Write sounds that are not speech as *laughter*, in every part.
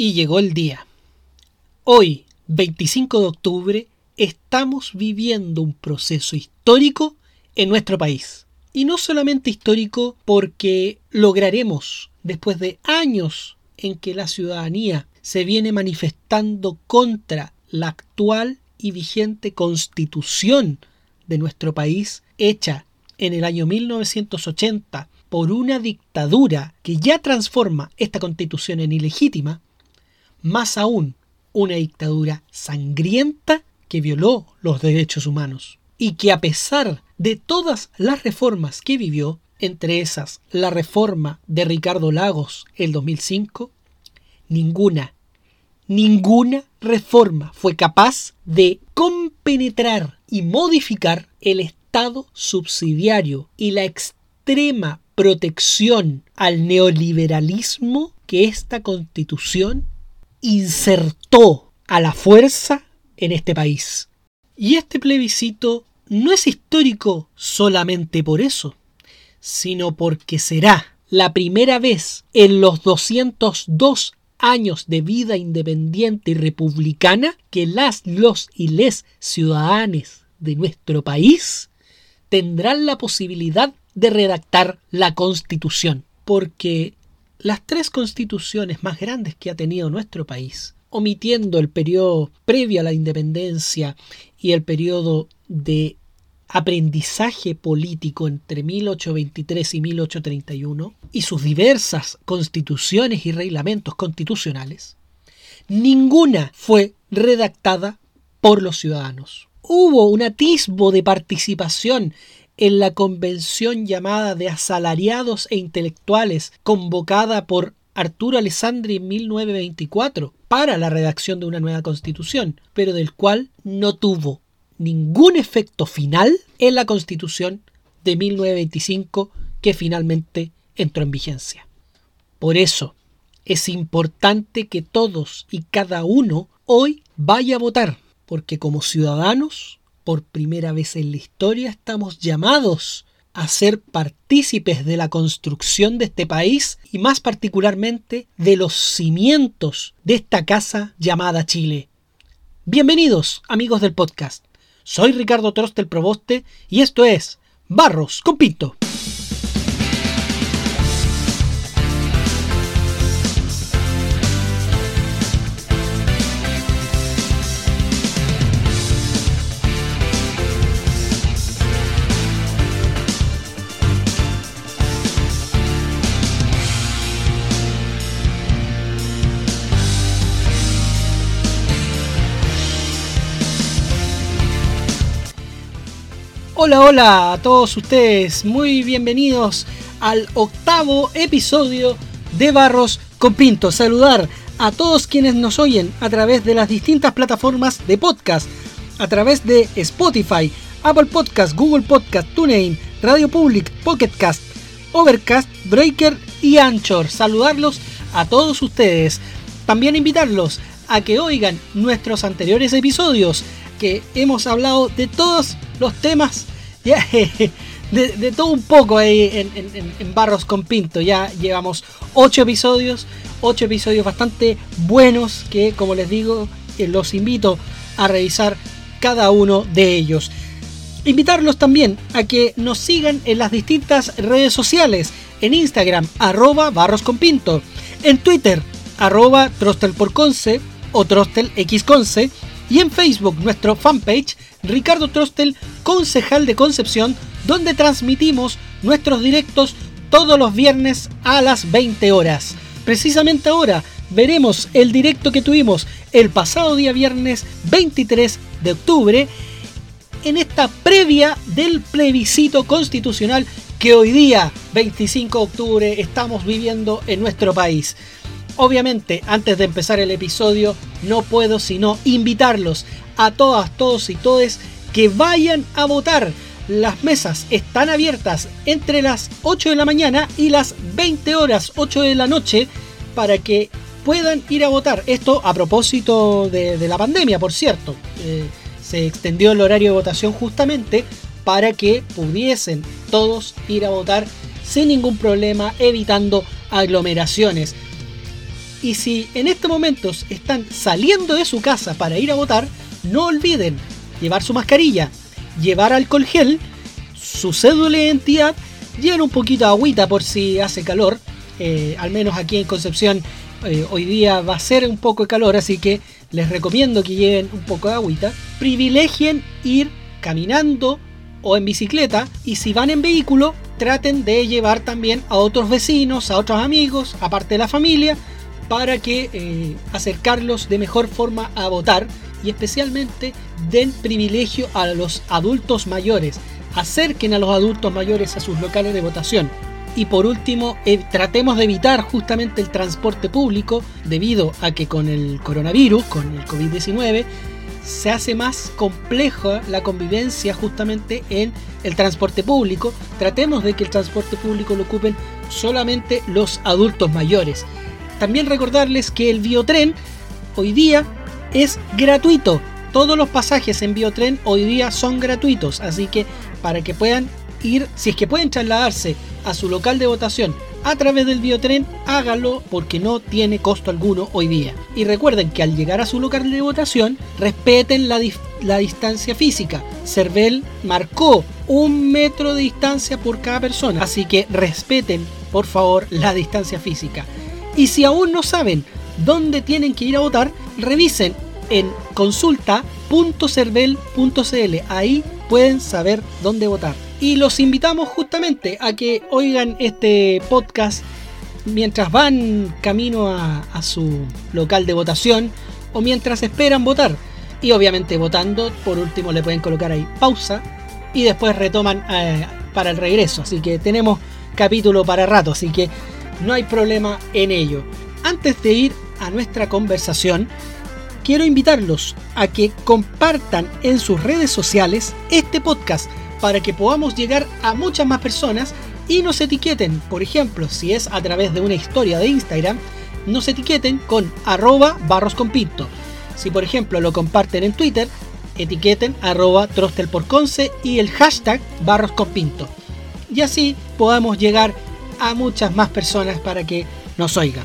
Y llegó el día. Hoy, 25 de octubre, estamos viviendo un proceso histórico en nuestro país. Y no solamente histórico porque lograremos, después de años en que la ciudadanía se viene manifestando contra la actual y vigente constitución de nuestro país, hecha en el año 1980 por una dictadura que ya transforma esta constitución en ilegítima, más aún una dictadura sangrienta que violó los derechos humanos y que a pesar de todas las reformas que vivió, entre esas la reforma de Ricardo Lagos el 2005, ninguna, ninguna reforma fue capaz de compenetrar y modificar el Estado subsidiario y la extrema protección al neoliberalismo que esta constitución insertó a la fuerza en este país. Y este plebiscito no es histórico solamente por eso, sino porque será la primera vez en los 202 años de vida independiente y republicana que las, los y les ciudadanos de nuestro país tendrán la posibilidad de redactar la constitución. Porque las tres constituciones más grandes que ha tenido nuestro país, omitiendo el periodo previo a la independencia y el periodo de aprendizaje político entre 1823 y 1831 y sus diversas constituciones y reglamentos constitucionales, ninguna fue redactada por los ciudadanos. Hubo un atisbo de participación en la convención llamada de asalariados e intelectuales convocada por Arturo Alessandri en 1924 para la redacción de una nueva constitución, pero del cual no tuvo ningún efecto final en la constitución de 1925 que finalmente entró en vigencia. Por eso es importante que todos y cada uno hoy vaya a votar, porque como ciudadanos, por primera vez en la historia, estamos llamados a ser partícipes de la construcción de este país y más particularmente de los cimientos de esta casa llamada Chile. Bienvenidos amigos del podcast. Soy Ricardo Trostel Proboste y esto es Barros con Pinto. Hola, hola a todos ustedes, muy bienvenidos al octavo episodio de Barros con Pinto. Saludar a todos quienes nos oyen a través de las distintas plataformas de podcast, a través de Spotify, Apple Podcast, Google Podcast, TuneIn, Radio Public, Pocket Cast, Overcast, Breaker y Anchor. Saludarlos a todos ustedes. También invitarlos a que oigan nuestros anteriores episodios que hemos hablado de todos los temas, *laughs* de, todo un poco ahí en, Barros con Pinto. Ya llevamos 8 episodios, 8 episodios bastante buenos que, como les digo, eh, los invito a revisar cada uno de ellos. Invitarlos también a que nos sigan en las distintas redes sociales. En Instagram, arroba Barros con Pinto. En Twitter, arroba Trostelporconce o TrostelXconce y en Facebook nuestro fanpage Ricardo Trostel, concejal de Concepción, donde transmitimos nuestros directos todos los viernes a las 20 horas. Precisamente ahora veremos el directo que tuvimos el pasado día viernes 23 de octubre en esta previa del plebiscito constitucional que hoy día 25 de octubre estamos viviendo en nuestro país. Obviamente, antes de empezar el episodio, no puedo sino invitarlos a todas, todos y todes que vayan a votar. Las mesas están abiertas entre las 8 de la mañana y las 20 horas, 8 de la noche, para que puedan ir a votar. Esto a propósito de, la pandemia, por cierto. Eh, se extendió el horario de votación justamente para que pudiesen todos ir a votar sin ningún problema, evitando aglomeraciones. Y si en estos momentos están saliendo de su casa para ir a votar, no olviden llevar su mascarilla, llevar alcohol gel, su cédula de identidad, lleven un poquito de agüita por si hace calor. Eh, al menos aquí en Concepción eh, hoy día va a ser un poco de calor, así que les recomiendo que lleven un poco de agüita. Privilegien ir caminando o en bicicleta y si van en vehículo traten de llevar también a otros vecinos, a otros amigos, aparte de la familia, para que eh, acercarlos de mejor forma a votar y especialmente den privilegio a los adultos mayores. Acerquen a los adultos mayores a sus locales de votación. Y por último, eh, tratemos de evitar justamente el transporte público debido a que con el coronavirus, con el COVID-19, se hace más compleja la convivencia justamente en el transporte público. Tratemos de que el transporte público lo ocupen solamente los adultos mayores. También recordarles que el biotren hoy día es gratuito. Todos los pasajes en biotren hoy día son gratuitos, así que para que puedan ir, si es que pueden trasladarse a su local de votación a través del biotren, hágalo porque no tiene costo alguno hoy día. Y recuerden que al llegar a su local de votación, respeten la, la distancia física. Cervel marcó un metro de distancia por cada persona, así que respeten por favor la distancia física. Y si aún no saben dónde tienen que ir a votar, revisen en consulta.cervel.cl. Ahí pueden saber dónde votar. Y los invitamos justamente a que oigan este podcast mientras van camino a, su local de votación o mientras esperan votar. Y obviamente votando, por último le pueden colocar ahí pausa y después retoman eh, para el regreso. Así que tenemos capítulo para rato, así que no hay problema en ello. Antes de ir a nuestra conversación, quiero invitarlos a que compartan en sus redes sociales este podcast para que podamos llegar a muchas más personas y nos etiqueten. Por ejemplo, si es a través de una historia de Instagram, nos etiqueten con arroba barrosconpinto. Si por ejemplo lo comparten en Twitter, etiqueten arroba trostelporconce y el hashtag barrosconpinto. Y así podamos llegar a muchas más personas para que nos oigan.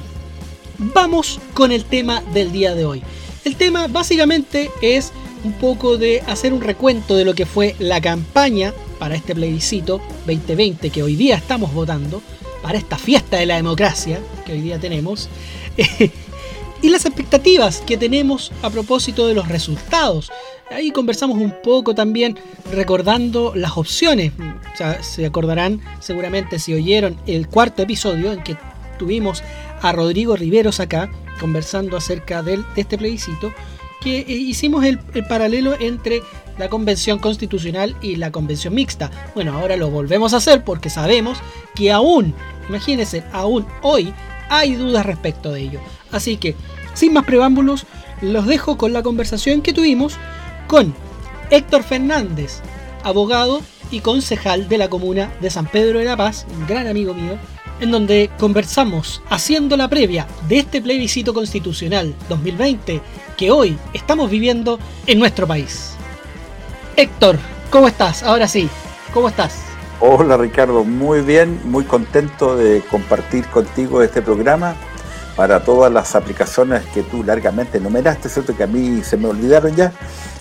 Vamos con el tema del día de hoy. El tema básicamente es un poco de hacer un recuento de lo que fue la campaña para este plebiscito 2020 que hoy día estamos votando, para esta fiesta de la democracia que hoy día tenemos, *laughs* y las expectativas que tenemos a propósito de los resultados. Ahí conversamos un poco también recordando las opciones. se acordarán seguramente si oyeron el cuarto episodio en que tuvimos a Rodrigo Riveros acá conversando acerca de este plebiscito que eh, hicimos el, paralelo entre la convención constitucional y la convención mixta. Bueno, ahora lo volvemos a hacer porque sabemos que aún, imagínense, aún hoy hay dudas respecto de ello. Así que, sin más preámbulos, los dejo con la conversación que tuvimos con Héctor Fernández, abogado y concejal de la comuna de San Pedro de la Paz, un gran amigo mío, en donde conversamos haciendo la previa de este plebiscito constitucional 2020 que hoy estamos viviendo en nuestro país. Héctor, ¿cómo estás? Ahora sí, ¿cómo estás? Hola Ricardo, muy bien, muy contento de compartir contigo este programa para todas las aplicaciones que tú largamente enumeraste, ¿cierto? Que a mí se me olvidaron ya.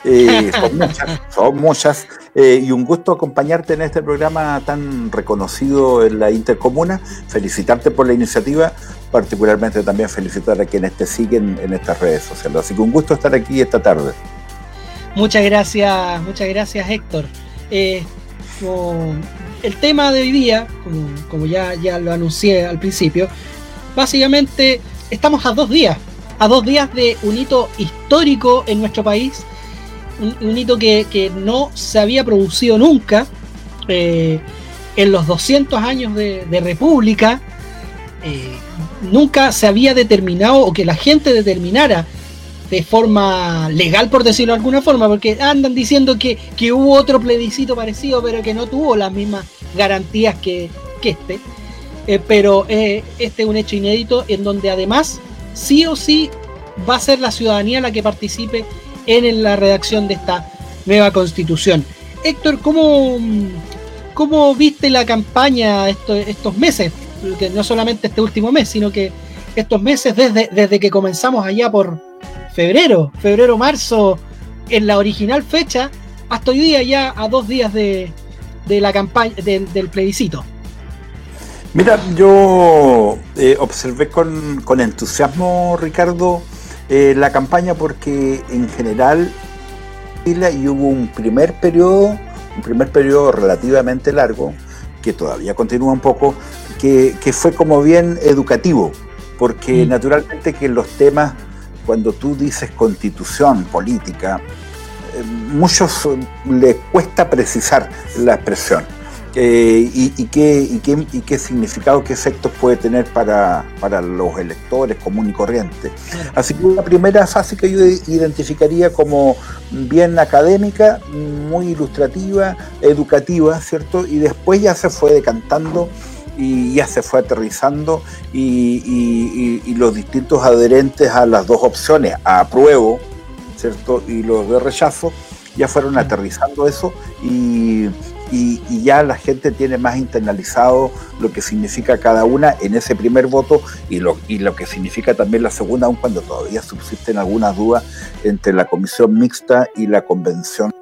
Eh, *laughs* son muchas, son muchas. Eh, y un gusto acompañarte en este programa tan reconocido en la Intercomuna. Felicitarte por la iniciativa, particularmente también felicitar a quienes te siguen en estas redes sociales. Así que un gusto estar aquí esta tarde. Muchas gracias, muchas gracias Héctor. Eh, el tema de hoy día, como, como ya, ya lo anuncié al principio, básicamente estamos a dos días, a dos días de un hito histórico en nuestro país, un, hito que, no se había producido nunca eh, en los 200 años de, república. Eh, nunca se había determinado o que la gente determinara de forma legal, por decirlo de alguna forma, porque andan diciendo que, hubo otro plebiscito parecido, pero que no tuvo las mismas garantías que, que este. Eh, pero eh, este es un hecho inédito en donde además sí o sí va a ser la ciudadanía la que participe en la redacción de esta nueva constitución. Héctor, ¿cómo, cómo viste la campaña estos, meses? Que no solamente este último mes, sino que estos meses desde, desde que comenzamos allá por febrero, febrero, marzo, en la original fecha, hasta hoy día ya a dos días de, la campaña del plebiscito. Mira, yo eh, observé con, entusiasmo, Ricardo, eh, la campaña porque en general y hubo un primer periodo, un primer periodo relativamente largo, que todavía continúa un poco, que, fue como bien educativo, porque mm. naturalmente que los temas, cuando tú dices constitución política, eh, muchos le cuesta precisar la expresión. Eh, y, qué, qué, significado, qué efectos puede tener para, los electores común y corriente. Así que una primera fase que yo identificaría como bien académica, muy ilustrativa, educativa, ¿cierto? Y después ya se fue decantando y ya se fue aterrizando y, y los distintos adherentes a las dos opciones, a apruebo, ¿cierto? Y los de rechazo, ya fueron aterrizando eso y y, ya la gente tiene más internalizado lo que significa cada una en ese primer voto y lo, y lo que significa también la segunda, aun cuando todavía subsisten algunas dudas entre la comisión mixta y la convención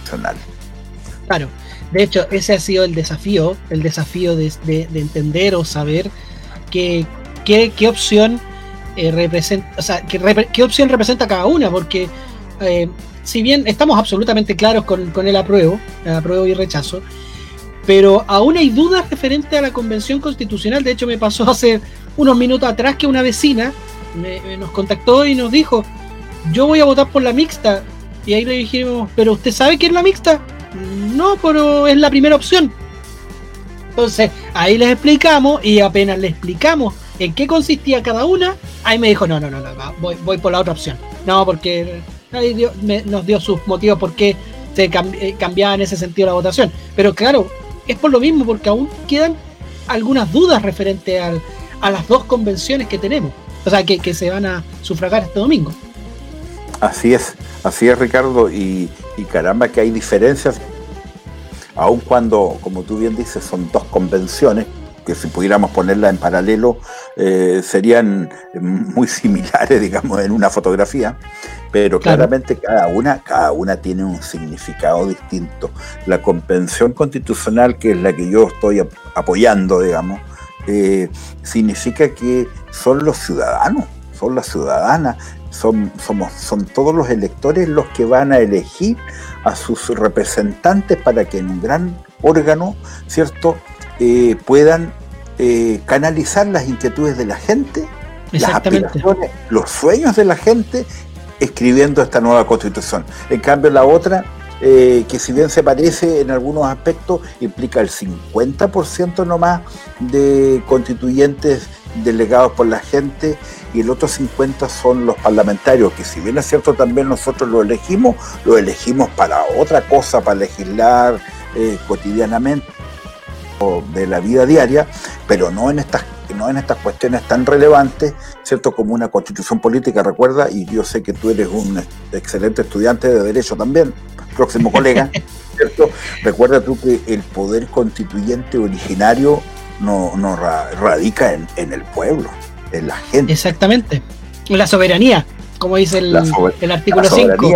nacional. Claro, de hecho ese ha sido el desafío, el desafío de, entender o saber qué, opción eh, representa, o sea, opción representa cada una, porque eh, si bien estamos absolutamente claros con, el apruebo, el apruebo y rechazo, pero aún hay dudas referente a la convención constitucional. De hecho, me pasó *laughs* hace unos minutos atrás que una vecina nos contactó y nos dijo, yo voy a votar por la mixta. Y ahí le dijimos, pero ¿usted sabe qué es la mixta? No, pero es la primera opción. Entonces, ahí les explicamos y apenas le explicamos en qué consistía cada una, ahí me dijo, no, no, no, no voy, voy por la otra opción. No, porque nadie nos dio sus motivos por qué se eh, cambiaba en ese sentido la votación. Pero claro, es por lo mismo, porque aún quedan algunas dudas referente a las dos convenciones que tenemos, o sea, que, se van a sufragar este domingo. Así es, así es Ricardo, y, y caramba que hay diferencias, aun cuando, como tú bien dices, son dos convenciones, que si pudiéramos ponerla en paralelo eh, serían muy similares, *laughs* digamos, en una fotografía, pero claramente cada una, cada una tiene un significado distinto. La convención constitucional, que es la que yo estoy apoyando, digamos, eh, significa que son los ciudadanos, son las ciudadanas, son, somos, son todos los electores los que van a elegir a sus representantes para que en un gran órgano, ¿cierto? Eh, puedan eh, canalizar las inquietudes de la gente, las aspiraciones, los sueños de la gente, escribiendo esta nueva constitución. En cambio, la otra, eh, que si bien se parece en algunos aspectos, implica el 50% nomás de constituyentes delegados por la gente y el otro 50% son los parlamentarios, que si bien es cierto también nosotros lo elegimos, lo elegimos para otra cosa, para legislar cotidianamente de la vida diaria, pero no en estas no en estas cuestiones tan relevantes, ¿cierto? Como una constitución política, recuerda, y yo sé que tú eres un excelente estudiante de Derecho también, próximo colega, *laughs* ¿cierto? Recuerda tú que el poder constituyente originario no, no radica en, el pueblo, en la gente. Exactamente, la soberanía, como dice el, el artículo 5.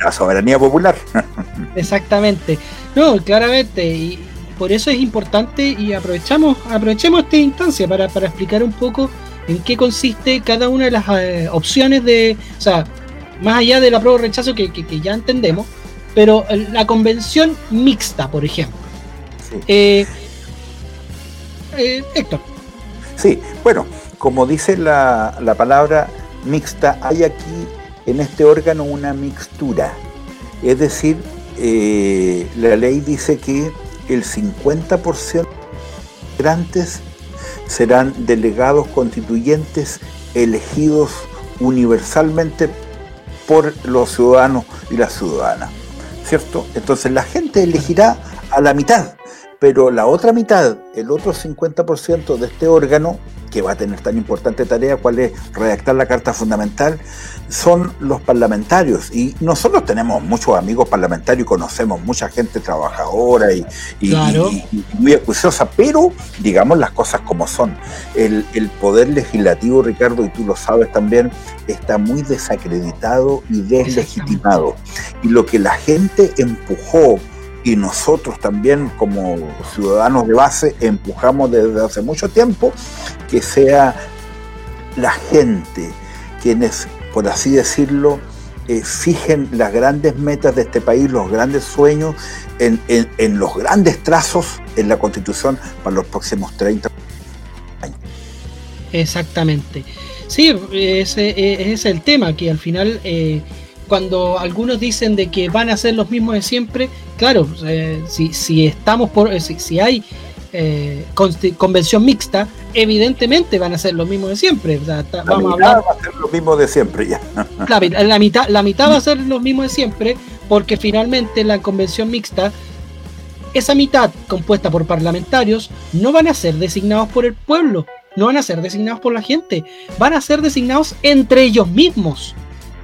La soberanía popular. *laughs* Exactamente. No, claramente, y, por eso es importante y aprovechamos, aprovechemos esta instancia para, explicar un poco en qué consiste cada una de las eh, opciones de, o sea, más allá de la prueba rechazo que, ya entendemos, pero la convención mixta, por ejemplo. Eh, eh, Héctor. Sí, bueno, como dice la, la palabra mixta, hay aquí en este órgano una mixtura. Es decir, la ley dice que el 50% de migrantes serán delegados constituyentes elegidos universalmente por los ciudadanos y las ciudadanas. ¿Cierto? Entonces la gente elegirá a la mitad, pero la otra mitad, el otro 50% de este órgano, que va a tener tan importante tarea, cuál es redactar la Carta Fundamental, son los parlamentarios. Y nosotros tenemos muchos amigos parlamentarios y conocemos mucha gente trabajadora y, muy acuciosa, pero digamos las cosas como son. El, el poder legislativo, Ricardo, y tú lo sabes también, está muy desacreditado y deslegitimado. Y lo que la gente empujó y nosotros también como ciudadanos de base empujamos desde hace mucho tiempo que sea la gente quienes, por así decirlo, fijen las grandes metas de este país, los grandes sueños, en, los grandes trazos en la Constitución para los próximos 30 años. Exactamente. Sí, ese, es el tema, que al final eh, cuando algunos dicen de que van a ser los mismos de siempre, claro, eh, si, estamos por, eh, si, hay eh, convención mixta, evidentemente van a ser los mismos de siempre. la vamos mitad a hablar, va a ser los mismos de siempre ya. *laughs* la, mitad, la mitad va a ser los mismos de siempre, porque finalmente la convención mixta, esa mitad compuesta por parlamentarios, no van a ser designados por el pueblo, no van a ser designados por la gente, van a ser designados entre ellos mismos.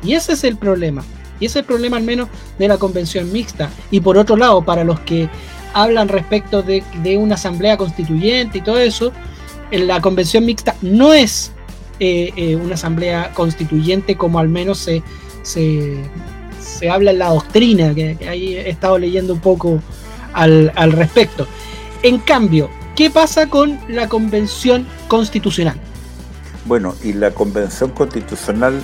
Y ese es el problema. Y ese es el problema al menos de la convención mixta. Y por otro lado, para los que hablan respecto de, una asamblea constituyente y todo eso, la convención mixta no es eh, eh, una asamblea constituyente como al menos se, se, habla en la doctrina, que, ahí he estado leyendo un poco al, al respecto. En cambio, ¿qué pasa con la convención constitucional? Bueno, y la convención constitucional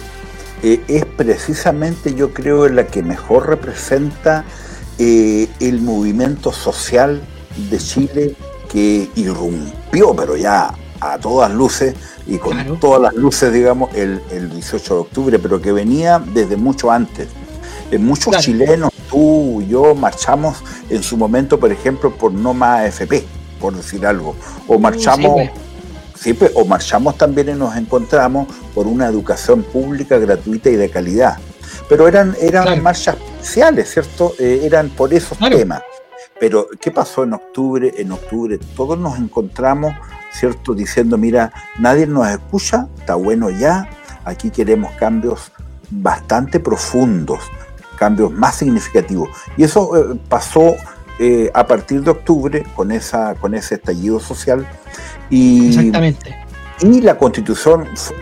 eh, es precisamente, yo creo, la que mejor representa eh, el movimiento social de Chile que irrumpió, pero ya a todas luces y con todas las luces, digamos, el, 18 de octubre, pero que venía desde mucho antes. Eh, muchos chilenos, tú, y yo, marchamos en su momento, por ejemplo, por no más AFP, por decir algo, o marchamos... Sí, pues, o marchamos también y nos encontramos por una educación pública gratuita y de calidad. Pero eran, eran marchas especiales, ¿cierto? Eh, eran por esos temas. Pero, ¿qué pasó en octubre? En octubre todos nos encontramos, ¿cierto? Diciendo, mira, nadie nos escucha, está bueno ya, aquí queremos cambios bastante profundos, cambios más significativos. Y eso eh, pasó eh, a partir de octubre con, esa, con ese estallido social y, Exactamente. Y la constitución fue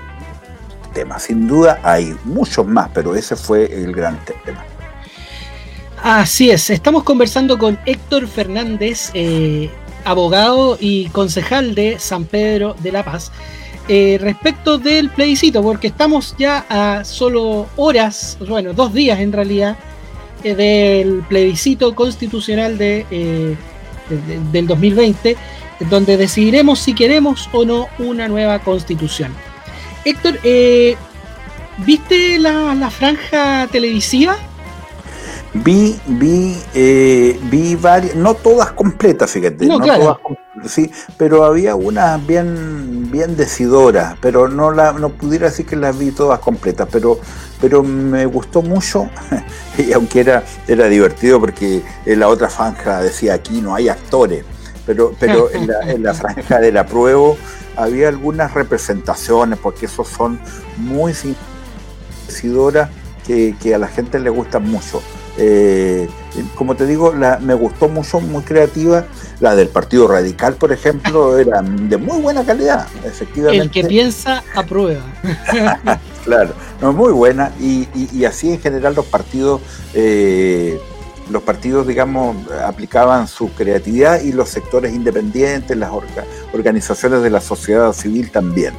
tema. Sin duda hay muchos más, pero ese fue el gran tema. Así es, estamos conversando con Héctor Fernández, eh, abogado y concejal de San Pedro de la Paz, eh, respecto del plebiscito, porque estamos ya a solo horas, bueno, dos días en realidad, eh, del plebiscito constitucional de, del 2020 donde decidiremos si queremos o no una nueva constitución. Héctor, eh, ¿viste la, franja televisiva? Vi, vi, eh, vi varias, no todas completas, fíjate, no, todas, sí, pero había unas bien, bien decidoras, pero no la, no pudiera decir que las vi todas completas, pero, pero me gustó mucho, *laughs* y aunque era, era divertido porque en la otra franja decía aquí no hay actores, pero, pero en, la, en la *laughs* franja del apruebo había algunas representaciones, porque esos son muy decidoras que, que a la gente le gustan mucho. Eh, como te digo, la, me gustó mucho, muy creativa. La del Partido Radical, por ejemplo, *laughs* era de muy buena calidad, efectivamente. El que piensa, aprueba. *laughs* claro, no, muy buena. Y, y, así en general los partidos eh, los partidos, digamos, aplicaban su creatividad y los sectores independientes, las organizaciones de la sociedad civil también.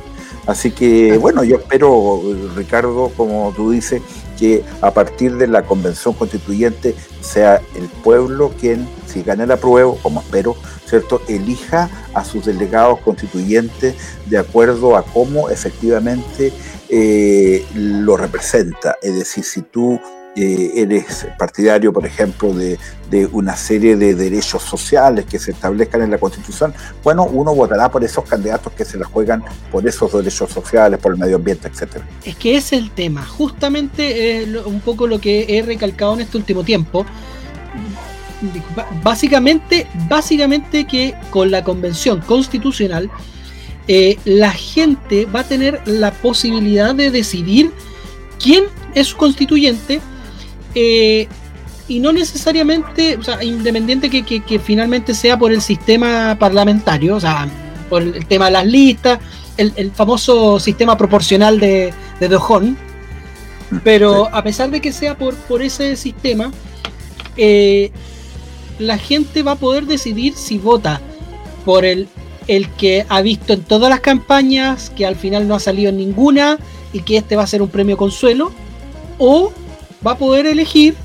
Así que, bueno, yo espero, Ricardo, como tú dices, que a partir de la convención constituyente sea el pueblo quien, si gana el apruebo, como espero, ¿cierto?, elija a sus delegados constituyentes de acuerdo a cómo efectivamente eh, lo representa. Es decir, si tú eh, eres partidario, por ejemplo, de, una serie de derechos sociales que se establezcan en la Constitución, bueno, uno votará por esos candidatos que se la juegan por esos derechos sociales, por el medio ambiente, etcétera. Es que es el tema, justamente eh, un poco lo que he recalcado en este último tiempo. Básicamente, básicamente que con la convención constitucional eh, la gente va a tener la posibilidad de decidir quién es su constituyente eh, y no necesariamente, o sea, independiente que, finalmente sea por el sistema parlamentario, o sea, por el tema de las listas, el, famoso sistema proporcional de, de Dojón, pero a pesar de que sea por, por ese sistema, eh, la gente va a poder decidir si vota por el, el que ha visto en todas las campañas, que al final no ha salido en ninguna y que este va a ser un premio consuelo, o va a poder elegir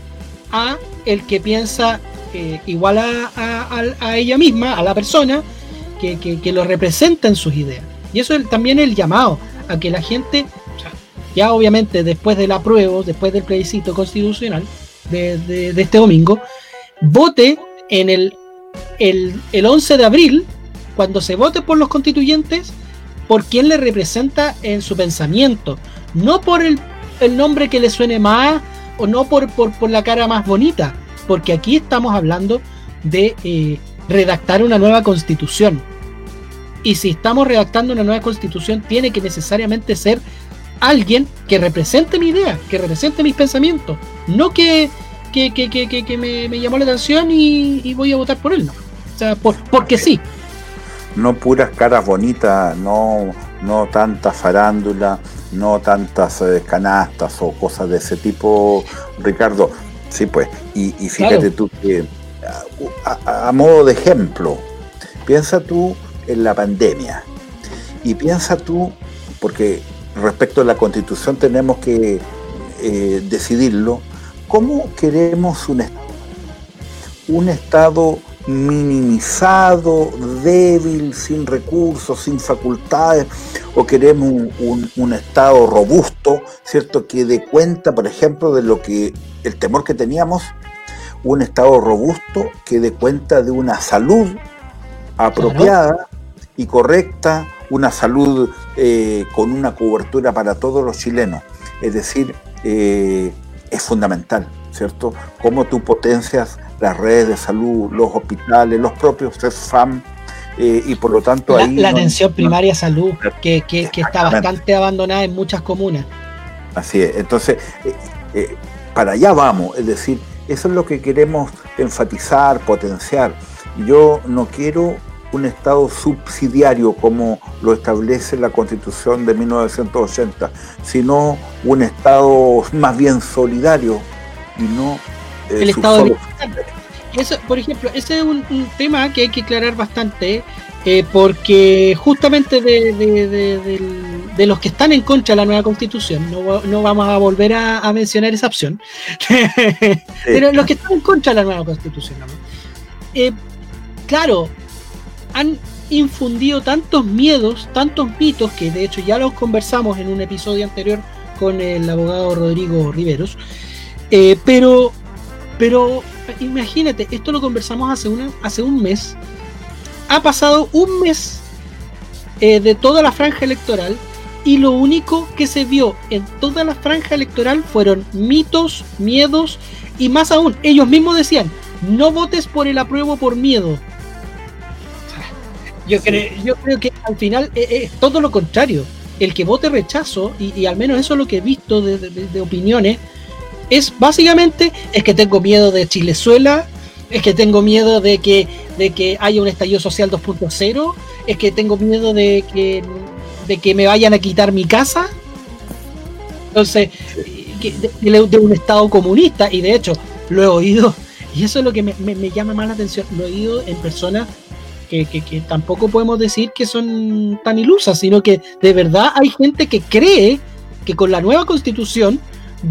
a el que piensa eh, igual a, ella misma, a la persona, que, lo representa en sus ideas. Y eso es también el llamado a que la gente, ya obviamente después del apruebo, después del plebiscito constitucional de, este domingo, vote en el, el, el 11 de abril, cuando se vote por los constituyentes, por quien le representa en su pensamiento, no por el, el nombre que le suene más o no por, por, la cara más bonita, porque aquí estamos hablando de eh, redactar una nueva constitución. Y si estamos redactando una nueva constitución, tiene que necesariamente ser alguien que represente mi idea, que represente mis pensamientos, no que, que, que, que me, me, llamó la atención y, voy a votar por él, no. O sea, por, porque sí. No puras caras bonitas, no, no tanta farándula, no tantas eh, canastas o cosas de ese tipo, Ricardo. Sí, pues, y, fíjate tú que, a, modo de ejemplo, piensa tú en la pandemia y piensa tú, porque respecto a la constitución tenemos que eh, decidirlo, ¿cómo queremos un, un Estado minimizado, débil, sin recursos, sin facultades, o queremos un, Estado robusto, ¿cierto? Que dé cuenta, por ejemplo, de lo que el temor que teníamos, un Estado robusto que dé cuenta de una salud apropiada y correcta, una salud eh, con una cobertura para todos los chilenos. Es decir, eh, es fundamental, ¿cierto? Cómo tú potencias las redes de salud, los hospitales, los propios CESFAM, eh, y por lo tanto la, ahí... La atención primaria salud, que, que, está bastante abandonada en muchas comunas. Así es, entonces, eh, eh, para allá vamos, es decir, eso es lo que queremos enfatizar, potenciar. Yo no quiero un Estado subsidiario como lo establece la Constitución de 1980, sino un Estado más bien solidario y no el estado de eso, por ejemplo, ese es un, tema que hay que aclarar bastante, eh, porque justamente de, los que están en contra de la nueva constitución, no, vamos a volver a, mencionar esa opción, *laughs* pero los que están en contra de la nueva constitución, eh, claro, han infundido tantos miedos, tantos mitos, que de hecho ya los conversamos en un episodio anterior con el abogado Rodrigo Riveros, eh, pero pero imagínate, esto lo conversamos hace, una, hace un mes. Ha pasado un mes eh, de toda la franja electoral y lo único que se vio en toda la franja electoral fueron mitos, miedos y más aún, ellos mismos decían, no votes por el apruebo por miedo. *laughs* Yo, creo, yo creo que al final eh, eh, es todo lo contrario. El que vote rechazo, y, al menos eso es lo que he visto de opiniones, es básicamente es que tengo miedo de Chilezuela, es que tengo miedo de que, de que haya un estallido social 2.0, es que tengo miedo de que, de que me vayan a quitar mi casa. Entonces, de, un Estado comunista, y de hecho lo he oído, y eso es lo que me, llama más la atención, lo he oído en personas que, que, tampoco podemos decir que son tan ilusas, sino que de verdad hay gente que cree que con la nueva constitución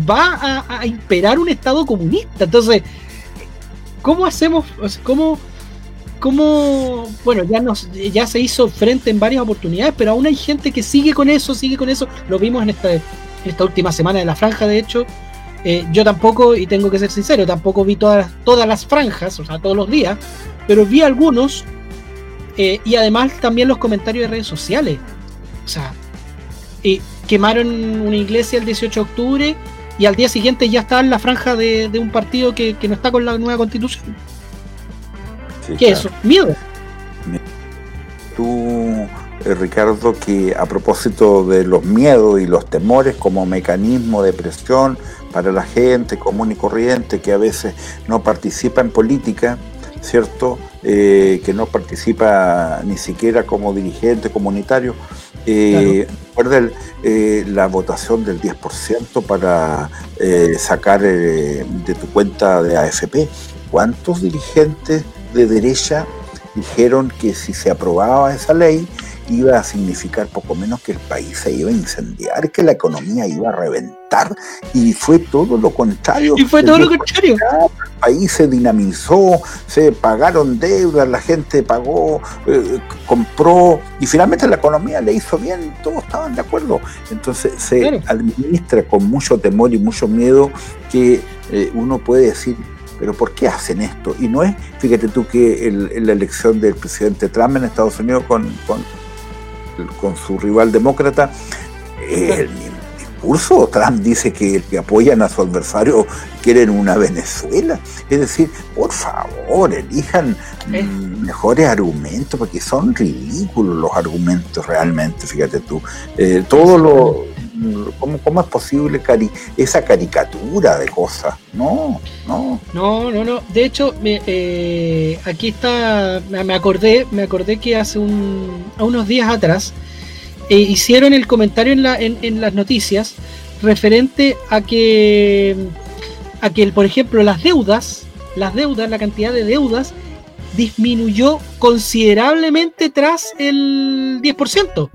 va a, imperar un Estado comunista. Entonces, ¿cómo hacemos? ¿Cómo, cómo bueno, ya, nos, ya se hizo frente en varias oportunidades, pero aún hay gente que sigue con eso, sigue con eso. Lo vimos en esta, esta última semana de la franja, de hecho. Eh, yo tampoco, y tengo que ser sincero, tampoco vi todas, todas las franjas, o sea, todos los días, pero vi algunos eh, y además también los comentarios de redes sociales. O sea, eh, quemaron una iglesia el 18 de octubre y al día siguiente ya está en la franja de, un partido que, no está con la nueva constitución. ¿Qué es eso? Miedo. Tú eh, Ricardo, que a propósito de los miedos y los temores como mecanismo de presión para la gente común y corriente que a veces no participa en política, ¿cierto? Eh, que no participa ni siquiera como dirigente comunitario. Eh, Recuerda eh, la votación del 10% para eh, sacar de tu cuenta de AFP. ¿Cuántos dirigentes de derecha dijeron que si se aprobaba esa ley iba a significar poco menos que el país se iba a incendiar, que la economía iba a reventar, y fue todo lo contrario. Y fue todo lo contrario. El país se dinamizó, se pagaron deudas, la gente pagó, eh, compró, y finalmente la economía le hizo bien, todos estaban de acuerdo. Entonces se administra con mucho temor y mucho miedo que eh, uno puede decir, pero ¿por qué hacen esto? Y no es, fíjate tú que en la elección del presidente Trump en Estados Unidos con con su rival demócrata, el discurso, Trump dice que el que apoyan a su adversario quieren una Venezuela. Es decir, por favor, elijan mejores argumentos, porque son ridículos los argumentos realmente, fíjate tú. Eh, todo lo... ¿Cómo, ¿Cómo, es posible esa caricatura de cosas? No, no. No, no, no. De hecho, eh, aquí está, me acordé, me acordé que hace un, unos días atrás eh, hicieron el comentario en, la, en, las noticias referente a que, a que, por ejemplo, las deudas, las deudas, la cantidad de deudas disminuyó considerablemente tras el 10%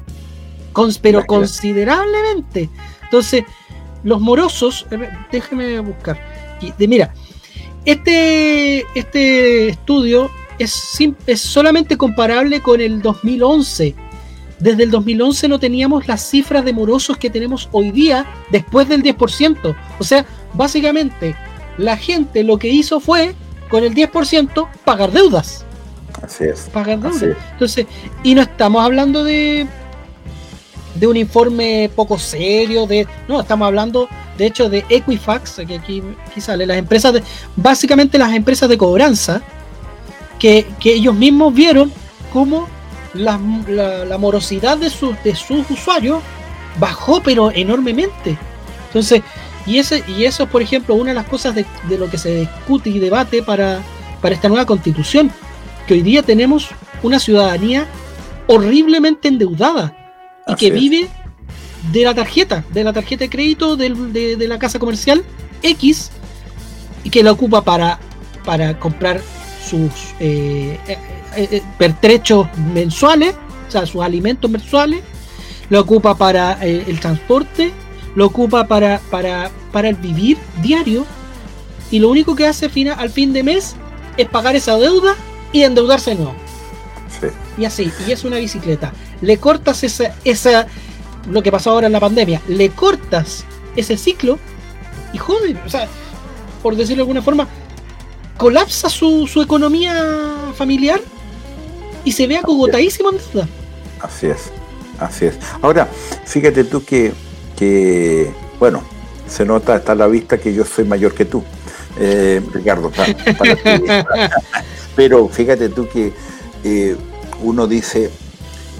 pero considerablemente. Entonces, los morosos, eh, déjeme buscar. De, mira, este, este estudio es, es solamente comparable con el 2011. Desde el 2011 no teníamos las cifras de morosos que tenemos hoy día después del 10%. O sea, básicamente, la gente lo que hizo fue, con el 10%, pagar deudas. Así es. Pagar deudas. Entonces, y no estamos hablando de de un informe poco serio, de no, estamos hablando de hecho de Equifax, que aquí, sale, las empresas de, básicamente las empresas de cobranza, que, ellos mismos vieron cómo la, morosidad de, sus de sus usuarios bajó pero enormemente. Entonces, y, ese, y eso es, por ejemplo, una de las cosas de, de lo que se discute y debate para, para esta nueva constitución, que hoy día tenemos una ciudadanía horriblemente endeudada y que vive de la tarjeta, de la tarjeta de crédito de, la casa comercial X, y que la ocupa para, para comprar sus eh, eh, eh, pertrechos mensuales, o sea, sus alimentos mensuales, lo ocupa para el transporte, lo ocupa para, para, para el vivir diario, y lo único que hace al fin de mes es pagar esa deuda y endeudarse de nuevo. Y así, y es una bicicleta le cortas esa, esa, lo que pasó ahora en la pandemia, le cortas ese ciclo y joder, o sea, por decirlo de alguna forma, colapsa su, su economía familiar y se ve acogotadísimo en deuda. Así es, así es. Ahora, fíjate tú que, que bueno, se nota, está a la vista que yo soy mayor que tú, eh, Ricardo, *laughs* pero fíjate tú que eh, uno dice,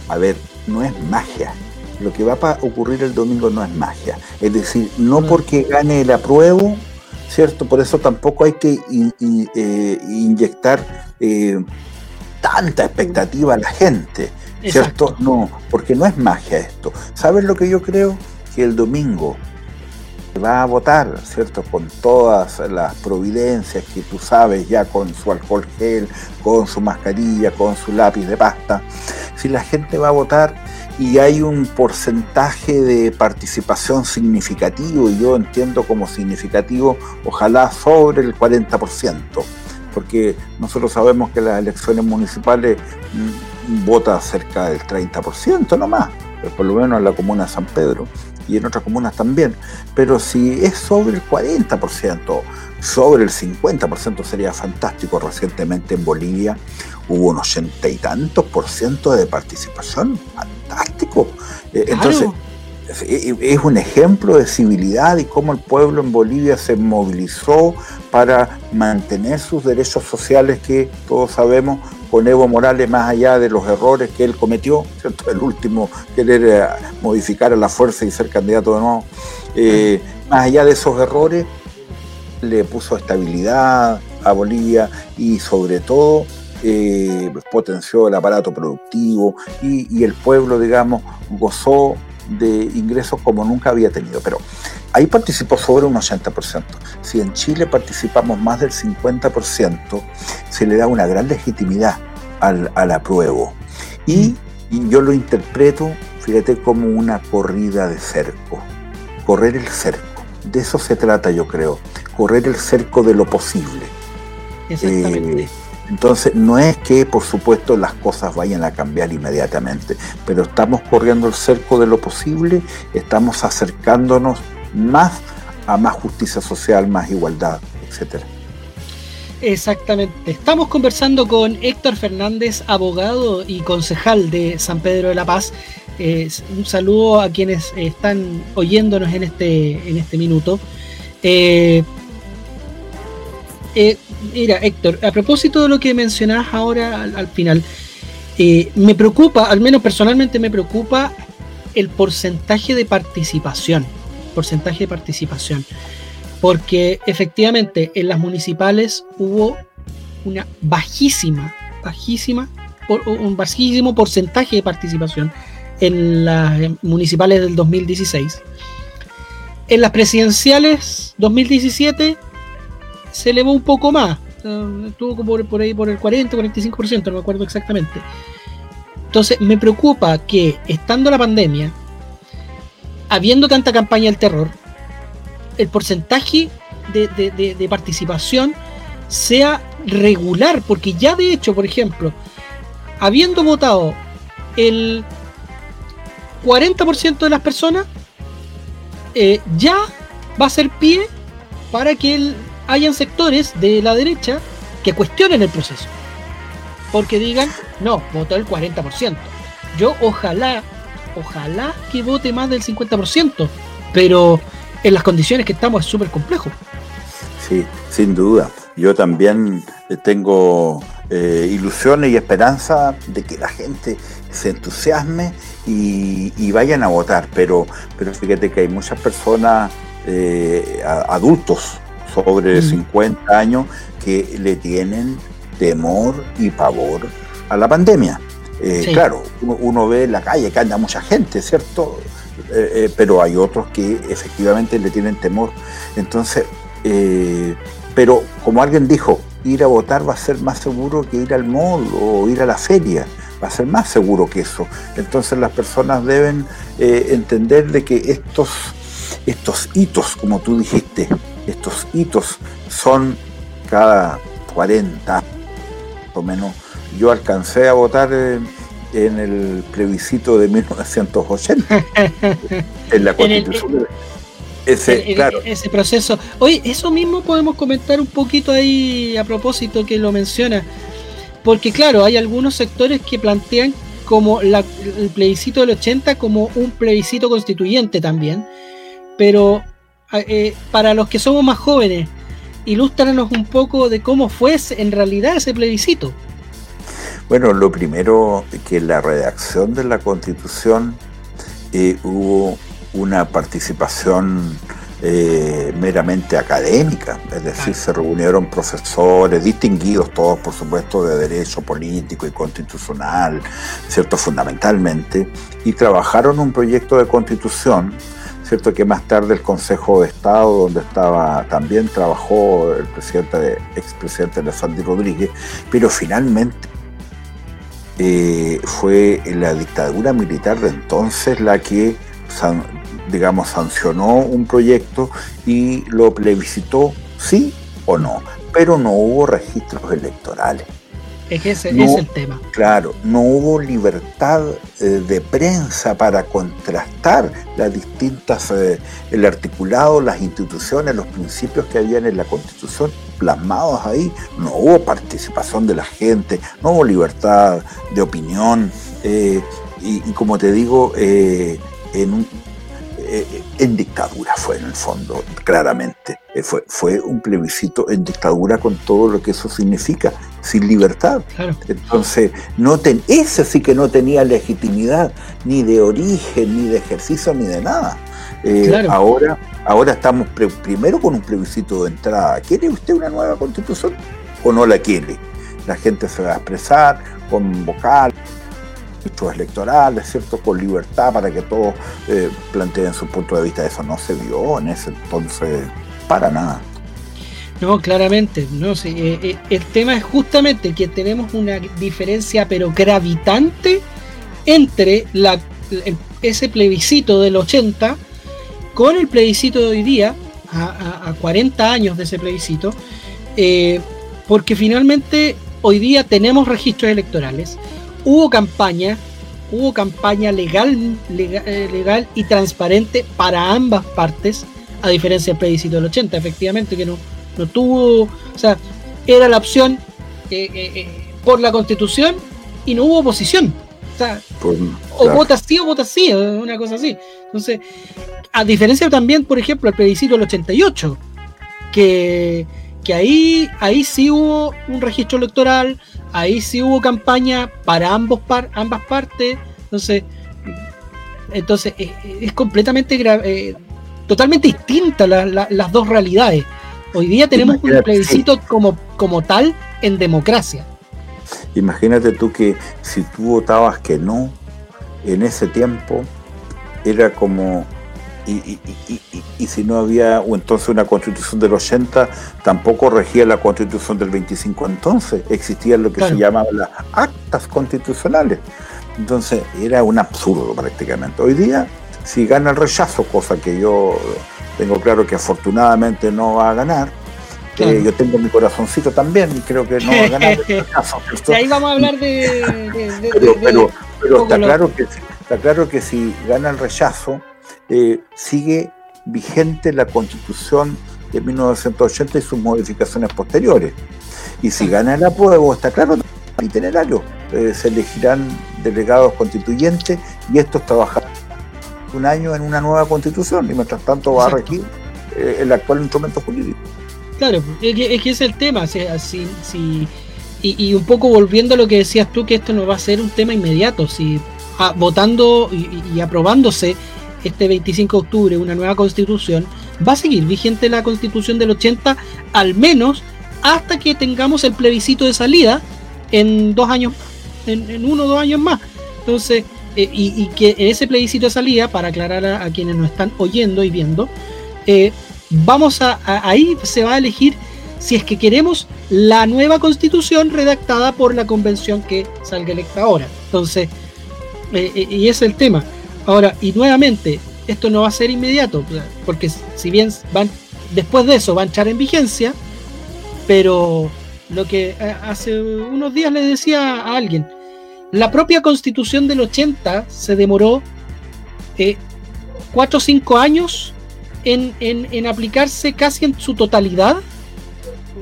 a ver, no es magia. Lo que va a ocurrir el domingo no es magia. Es decir, no porque gane el apruebo, ¿cierto? Por eso tampoco hay que eh, inyectar eh, tanta expectativa a la gente, ¿cierto? No, porque no es magia esto. ¿Sabes lo que yo creo? Que el domingo va a votar, ¿cierto? Con todas las providencias que tú sabes, ya con su alcohol gel, con su mascarilla, con su lápiz de pasta. Si la gente va a votar y hay un porcentaje de participación significativo, y yo entiendo como significativo, ojalá sobre el 40%, porque nosotros sabemos que las elecciones municipales mm, vota cerca del 30% nomás, por lo menos en la comuna de San Pedro y en otras comunas también. Pero si es sobre el 40%, sobre el 50% sería fantástico. Recientemente en Bolivia hubo un ochenta y tantos por ciento de participación. Fantástico. Eh, entonces, es un ejemplo de civilidad y cómo el pueblo en Bolivia se movilizó para mantener sus derechos sociales que todos sabemos con Evo Morales más allá de los errores que él cometió, ¿cierto? El último, querer eh, modificar a la fuerza y ser candidato de nuevo. Eh, más allá de esos errores, le puso estabilidad a Bolivia y sobre todo eh, potenció el aparato productivo y, el pueblo, digamos, gozó de ingresos como nunca había tenido. Pero ahí participó sobre un 80%. Si en Chile participamos más del 50%, se le da una gran legitimidad al, apruebo. Y, y yo lo interpreto, fíjate, como una corrida de cerco. Correr el cerco. De eso se trata, yo creo. Correr el cerco de lo posible. Exactamente. Eh, entonces, no es que, por supuesto, las cosas vayan a cambiar inmediatamente, pero estamos corriendo el cerco de lo posible, estamos acercándonos más a más justicia social, más igualdad, etcétera. Exactamente. Estamos conversando con Héctor Fernández, abogado y concejal de San Pedro de la Paz. un saludo a quienes están oyéndonos en este, en este minuto. Eh, eh, mira, Héctor, a propósito de lo que mencionabas ahora al, final, eh, me preocupa, al menos personalmente me preocupa el porcentaje de participación. Porcentaje de participación. Porque efectivamente en las municipales hubo una bajísima, bajísima, un bajísimo porcentaje de participación en las municipales del 2016. En las presidenciales 2017 se elevó un poco más. Estuvo por, por ahí por el 40, 45%, no me acuerdo exactamente. Entonces me preocupa que estando la pandemia, habiendo tanta campaña del terror, el porcentaje de, participación sea regular, porque ya de hecho, por ejemplo, habiendo votado el 40% de las personas, eh, ya va a ser pie para que hayan sectores de la derecha que cuestionen el proceso. Porque digan, no, votó el 40%. Yo ojalá, ojalá que vote más del 50%, pero en las condiciones que estamos es súper complejo. Sí, sin duda. Yo también tengo eh, ilusiones y esperanza de que la gente se entusiasme y, vayan a votar, pero, pero fíjate que hay muchas personas, eh, adultos, sobre 50 mm. años que le tienen temor y pavor a la pandemia. Eh, claro, uno, ve en la calle que anda mucha gente, ¿cierto? Eh, eh, pero hay otros que efectivamente le tienen temor. Entonces, pero como alguien dijo, ir a votar va a ser más seguro que ir al mall o ir a la feria, va a ser más seguro que eso. Entonces las personas deben entender de que estos, estos hitos, como tú dijiste, estos hitos son cada 40 o menos. Yo alcancé a votar en, el plebiscito de 1980, *laughs* en la constitución. ese, ese proceso. Oye, eso mismo podemos comentar un poquito ahí a propósito que lo menciona. Porque claro, hay algunos sectores que plantean como el plebiscito del 80 como un plebiscito constituyente también. Pero eh, para los que somos más jóvenes, ilústranos un poco de cómo fue en realidad ese plebiscito. Bueno, lo primero que en la redacción de la Constitución eh, hubo una participación eh, meramente académica, es decir, se reunieron profesores distinguidos, todos por supuesto de derecho político y constitucional, ¿cierto? Fundamentalmente, y trabajaron un proyecto de constitución cierto que más tarde el Consejo de Estado, donde estaba también trabajó el presidente, expresidente Alessandro Rodríguez, pero finalmente eh, fue la dictadura militar de entonces la que, digamos, sancionó un proyecto y lo plebiscitó, sí o no, pero no hubo registros electorales. Es que ese es el tema. Claro, no hubo libertad eh, de prensa para contrastar las distintas, eh, el articulado, las instituciones, los principios que habían en la Constitución plasmados ahí. No hubo participación de la gente, no hubo libertad de opinión. Eh, y, como te digo, en eh, en dictadura fue en el fondo, claramente. Eh, fue, fue un plebiscito en dictadura con todo lo que eso significa, sin libertad. Entonces, no ten, ese sí que no tenía legitimidad, ni de origen, ni de ejercicio, ni de nada. Eh, ahora, ahora estamos primero con un plebiscito de entrada. ¿Quiere usted una nueva constitución o no la quiere? La gente se va a expresar con vocal, electorales, ¿cierto? Con libertad para que todos eh, planteen su punto de vista. Eso no se vio en ese entonces para nada. No, claramente, no sé. Eh, eh, el tema es justamente que tenemos una diferencia, pero gravitante, entre la, ese plebiscito del 80 con el plebiscito de hoy día, a, 40 años de ese plebiscito, porque finalmente hoy día tenemos registros electorales, hubo campaña, hubo campaña legal, eh, legal, y transparente para ambas partes, a diferencia del plebiscito del 80, efectivamente, que no, no tuvo, o sea, era la opción eh, eh, por la constitución y no hubo oposición. O, sea, o vota sí o vota sí, una cosa así. Entonces, a diferencia también, por ejemplo, el plebiscito del 88, que que ahí, ahí sí hubo un registro electoral, ahí sí hubo campaña para ambos par, ambas partes, entonces, entonces es, completamente eh, totalmente distinta las dos realidades. Hoy día tenemos un plebiscito como, como tal en democracia. Imagínate tú que si tú votabas que no en ese tiempo, era como y, si no había o entonces una constitución del 80, tampoco regía la constitución del 25 entonces, existían lo que se llamaban las actas constitucionales. Entonces era un absurdo prácticamente. Hoy día, si gana el rechazo, cosa que yo tengo claro que afortunadamente no va a ganar, eh, yo tengo mi corazoncito también y creo que no va a ganar el *laughs* rechazo. Y ahí vamos a hablar de... pero, pero, está, claro que, está claro que si gana el rechazo, eh, sigue vigente la constitución de 1980 y sus modificaciones posteriores. Y si gana el apruebo, está claro, el itinerario, eh, se elegirán delegados constituyentes y estos trabajarán un año en una nueva constitución y mientras tanto va a regir eh, el actual instrumento jurídico. Claro, es que, es, es el tema, y, un poco volviendo a lo que decías tú, que esto no va a ser un tema inmediato, si ah, votando y aprobándose este 25 de octubre una nueva constitución, va a seguir vigente la constitución del 80 al menos hasta que tengamos el plebiscito de salida en dos años, en, uno o dos años más. Entonces, eh, y, que en ese plebiscito de salida, para aclarar a, quienes nos están oyendo y viendo, eh, vamos a, ahí se va a elegir si es que queremos la nueva constitución redactada por la convención que salga electa ahora. Entonces, eh, y ese es el tema. Ahora, y nuevamente, esto no va a ser inmediato, porque si bien van después de eso va a entrar en vigencia, pero lo que eh, hace unos días le decía a alguien, la propia constitución del 80 se demoró 4 o 5 años en, aplicarse casi en su totalidad,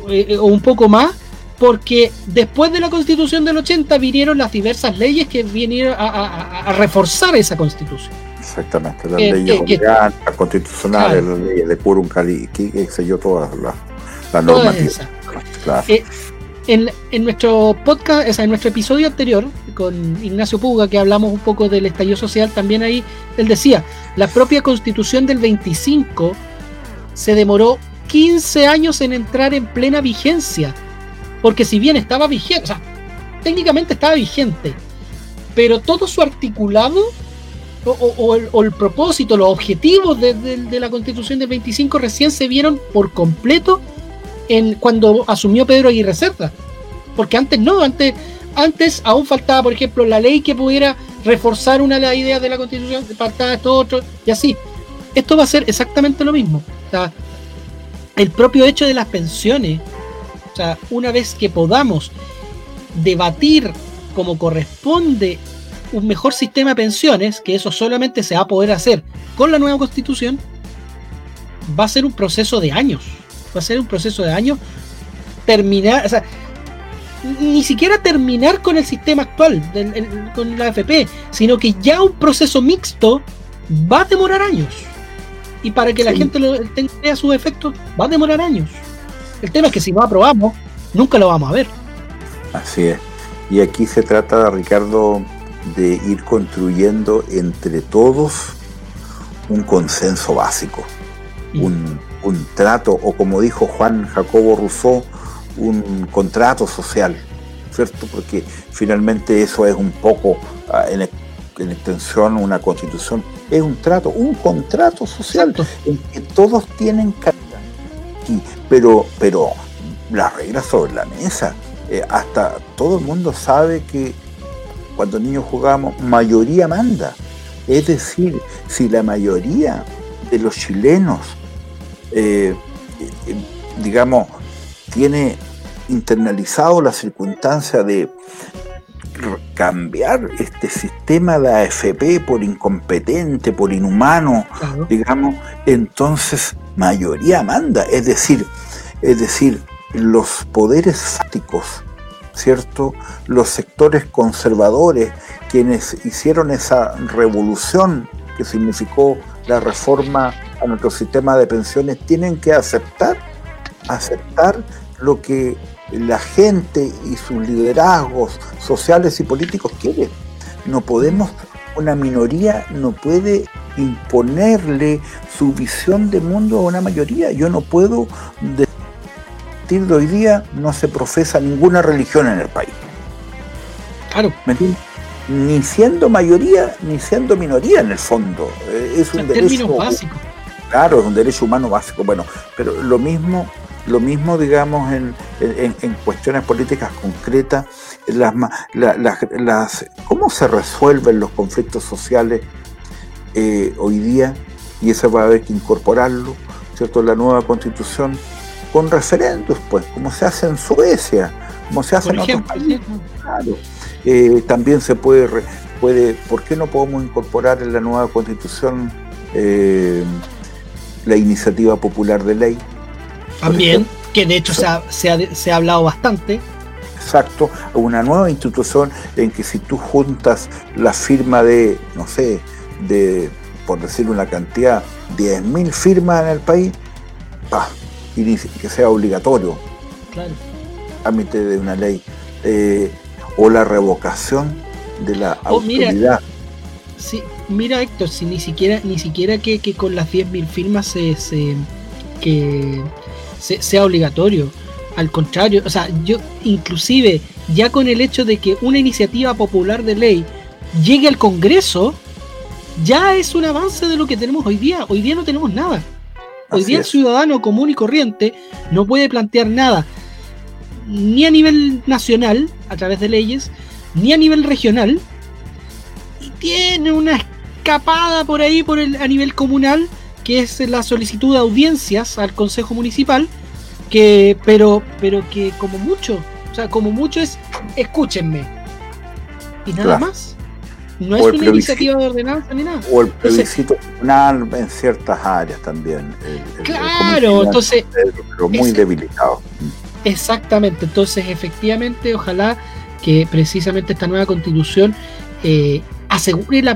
eh, eh, o un poco más, porque después de la constitución del 80 vinieron las diversas leyes que vinieron a, reforzar esa constitución. Exactamente, las leyes eh, las constitucionales, las leyes de Purum Cali, que sé yo, todas las, normativas. Eh, en, en, nuestro podcast, o sea, en nuestro episodio anterior con Ignacio Puga, que hablamos un poco del estallido social, también ahí él decía, la propia constitución del 25 se demoró 15 años en entrar en plena vigencia porque si bien estaba vigente, o sea, técnicamente estaba vigente, pero todo su articulado o, el, propósito, los objetivos de, la constitución del 25 recién se vieron por completo en, cuando asumió Pedro Aguirre Cerda. Porque antes no, antes, antes aún faltaba, por ejemplo, la ley que pudiera reforzar una de las ideas de la constitución, faltaba esto otro, y así. Esto va a ser exactamente lo mismo. el propio hecho de las pensiones o sea, una vez que podamos debatir como corresponde un mejor sistema de pensiones, que eso solamente se va a poder hacer con la nueva constitución, va a ser un proceso de años. Va a ser un proceso de años terminar, o sea, ni siquiera terminar con el sistema actual, con la AFP, sino que ya un proceso mixto va a demorar años. Y para que la gente lo, tenga sus efectos, va a demorar años. El tema es que si no aprobamos, nunca lo vamos a ver. Así es. Y aquí se trata, Ricardo, de ir construyendo entre todos un consenso básico, mm. un, un, trato, o como dijo Juan Jacobo Rousseau, un contrato social, ¿cierto? Porque finalmente eso es un poco, ah, en, en extensión, una constitución, es un trato, un contrato social en que todos tienen Pero, pero las reglas sobre la mesa, eh, hasta todo el mundo sabe que cuando niños jugamos, mayoría manda. Es decir, si la mayoría de los chilenos, eh, eh, digamos, tiene internalizado la circunstancia de cambiar este sistema de AFP por incompetente, por inhumano, digamos, entonces mayoría manda, es decir, es decir, los poderes fácticos, ¿cierto? Los sectores conservadores, quienes hicieron esa revolución que significó la reforma a nuestro sistema de pensiones, tienen que aceptar, aceptar lo que la gente y sus liderazgos sociales y políticos quieren. No podemos, una minoría no puede imponerle su visión de mundo a una mayoría. Yo no puedo decir de hoy día no se profesa ninguna religión en el país. Claro. ¿Me Ni siendo mayoría, ni siendo minoría en el fondo. Eh, es un derecho. Básico. Claro, es un derecho humano básico. Bueno, pero lo mismo lo mismo, digamos, en, cuestiones políticas concretas, las, las, cómo se resuelven los conflictos sociales eh, hoy día, y eso va a haber que incorporarlo, ¿cierto?, la nueva constitución, con referendos, pues, como se hace en Suecia, como se hace en otros países. Claro. Eh, también se puede, puede, ¿por qué no podemos incorporar en la nueva constitución eh, la iniciativa popular de ley? También, que de hecho se ha, se, ha, hablado bastante. Exacto, una nueva institución en que si tú juntas la firma de, no sé, de, por decir una cantidad, 10.000 firmas en el país, pa, y que sea obligatorio. Claro. Trámite de una ley. Eh, o la revocación de la oh, autoridad. Mira, sí, mira Héctor, si ni siquiera, ni siquiera que, que con las 10.000 firmas se, se que sea obligatorio. Al contrario, o sea, yo inclusive ya con el hecho de que una iniciativa popular de ley llegue al Congreso, ya es un avance de lo que tenemos hoy día. Hoy día no tenemos nada. Hoy día el ciudadano común y corriente no puede plantear nada, ni a nivel nacional, a través de leyes, ni a nivel regional, y tiene una escapada por ahí por el, a nivel comunal que es la solicitud de audiencias al Consejo Municipal, que, pero, pero que como mucho, o sea, como mucho es escúchenme. Y nada más. No es una iniciativa de ordenanza ni nada. O el plebiscito tribunal en ciertas áreas también. claro, entonces. Pero muy debilitado. Exactamente, entonces efectivamente, ojalá que precisamente esta nueva constitución eh, asegure la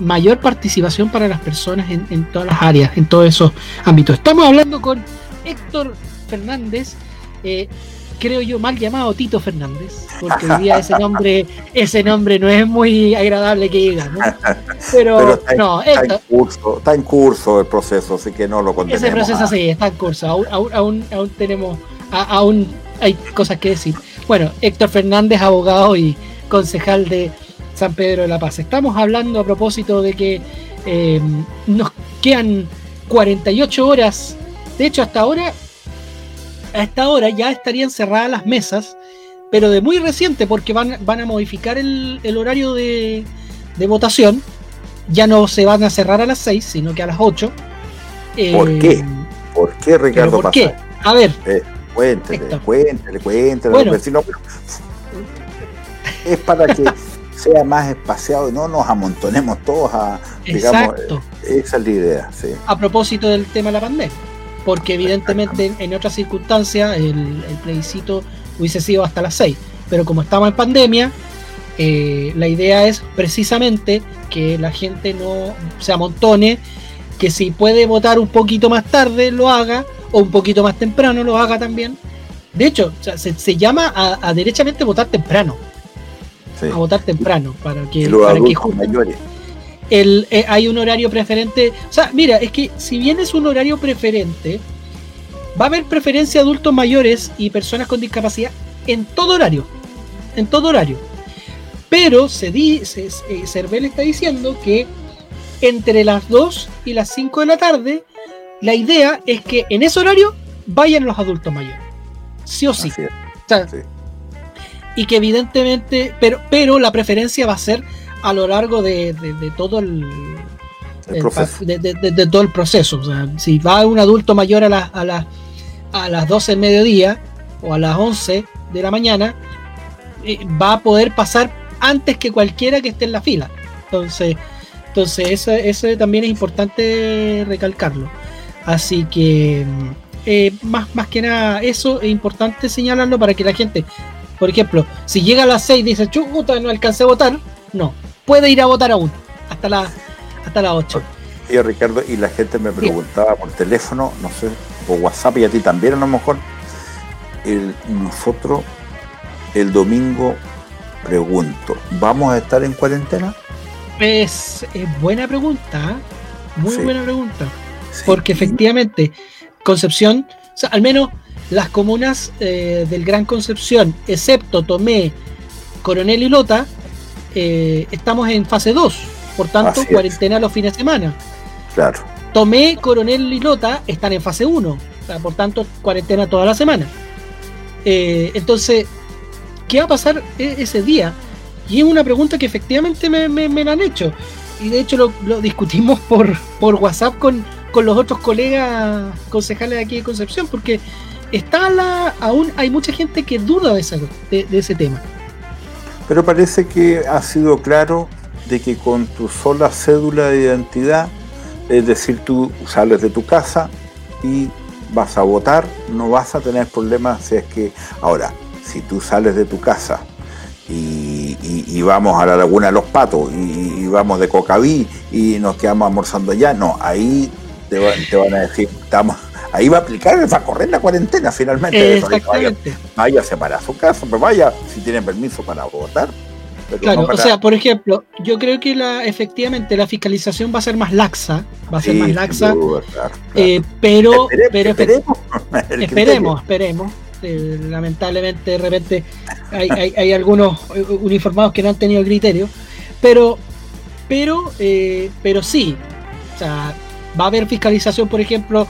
mayor participación para las personas en, todas las áreas, en todos esos ámbitos. Estamos hablando con Héctor Fernández, eh, creo yo mal llamado Tito Fernández, porque hoy día ese nombre, *laughs* ese nombre no es muy agradable que diga, ¿no? Pero, está, no, en curso, está en curso el proceso, así que no lo contenemos. Ese proceso sí, está en curso, aún, aún, aún tenemos, aún hay cosas que decir. Bueno, Héctor Fernández, abogado y concejal de San Pedro de la Paz. Estamos hablando a propósito de que eh, nos quedan 48 horas. De hecho, hasta ahora, a esta hora ya estarían cerradas las mesas, pero de muy reciente, porque van, van a modificar el, horario de, votación. Ya no se van a cerrar a las 6, sino que a las 8. ¿Por qué? Eh, ¿Por qué, Ricardo? ¿Por qué? A ver. Eh, cuéntele, cuéntele, cuéntele, bueno, es para que *laughs* sea más espaciado y no nos amontonemos todos a, digamos, esa es la idea. Sí. A propósito del tema de la pandemia, porque evidentemente en, otras circunstancias el, plebiscito hubiese sido hasta las 6, pero como estamos en pandemia, eh, la idea es precisamente que la gente no se amontone que si puede votar un poquito más tarde, lo haga, o un poquito más temprano, lo haga también. De hecho, se, llama a, derechamente votar temprano. A votar temprano, para que, para que mayores. El, eh, hay un horario preferente. O sea, mira, es que si bien es un horario preferente, va a haber preferencia adultos mayores y personas con discapacidad en todo horario. En todo horario. Pero se dice, eh, Cervel está diciendo que entre las 2 y las 5 de la tarde, la idea es que en ese horario vayan los adultos mayores. Sí o sí. Y que evidentemente, pero, pero la preferencia va a ser a lo largo de, todo el, De, todo el proceso. O sea, si va un adulto mayor a, las a, a las 12 del mediodía o a las 11 de la mañana, eh, va a poder pasar antes que cualquiera que esté en la fila. Entonces, entonces eso, también es importante recalcarlo. Así que eh, más, más que nada eso es importante señalarlo para que la gente, por ejemplo, si llega a las 6 y dice, chuta, no alcancé a votar, no, puede ir a votar aún, hasta, la, hasta las 8. Y Ricardo, y la gente me preguntaba por teléfono, no sé, por WhatsApp y a ti también a lo mejor, el, nosotros el domingo pregunto, ¿vamos a estar en cuarentena? Es, buena pregunta, ¿eh? muy buena pregunta. Porque efectivamente, Concepción, al menos las comunas eh, del Gran Concepción, excepto Tomé, Coronel y Lota, eh, estamos en fase 2. Por tanto, cuarentena los fines de semana. Claro. Tomé, Coronel y Lota están en fase 1. por tanto, cuarentena toda la semana. entonces, ¿qué va a pasar e-, ese día? Y es una pregunta que efectivamente me, me, la han hecho. Y de hecho lo, discutimos *laughs* por, por WhatsApp con, con, los otros colegas concejales de aquí de Concepción, porque está la, aún hay mucha gente que duda de, de, ese tema. Pero parece que ha sido claro de que con tu sola cédula de identidad, es decir, tú sales de tu casa y vas a votar, no vas a tener problemas si es que ahora, si tú sales de tu casa y, vamos a la Laguna de los Patos y, vamos de Cocaví y nos quedamos almorzando allá, no, ahí te, van a decir, estamos, ahí va a aplicar, va a correr la cuarentena finalmente. Vaya, vaya para su casa, pero vaya, si tienen permiso para votar. claro, o sea, por ejemplo, yo creo que la efectivamente la fiscalización va a ser más laxa, va a ser más laxa, eh, pero, pero esperemos, *laughs* esperemos, esperemos eh, lamentablemente de repente hay, algunos eh, uniformados que no han tenido criterio, pero, pero, eh, pero sí, o sea, va a haber fiscalización, por ejemplo,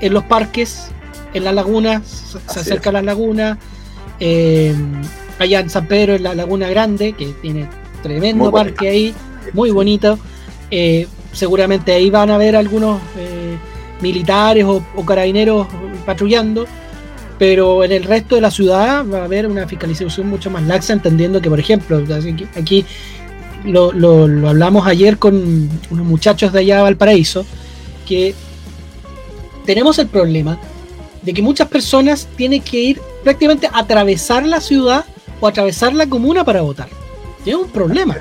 en los parques, en las lagunas, se acerca a las lagunas, allá en San Pedro, en la Laguna Grande, que tiene tremendo parque ahí, muy bonito. seguramente ahí van a haber algunos militares o, carabineros patrullando pero en el resto de la ciudad va a haber una fiscalización mucho más laxa, entendiendo que, por ejemplo, aquí lo, hablamos ayer con unos muchachos de allá de Valparaíso, que tenemos el problema de que muchas personas tienen que ir prácticamente a atravesar la ciudad o atravesar la comuna para votar. Es un problema.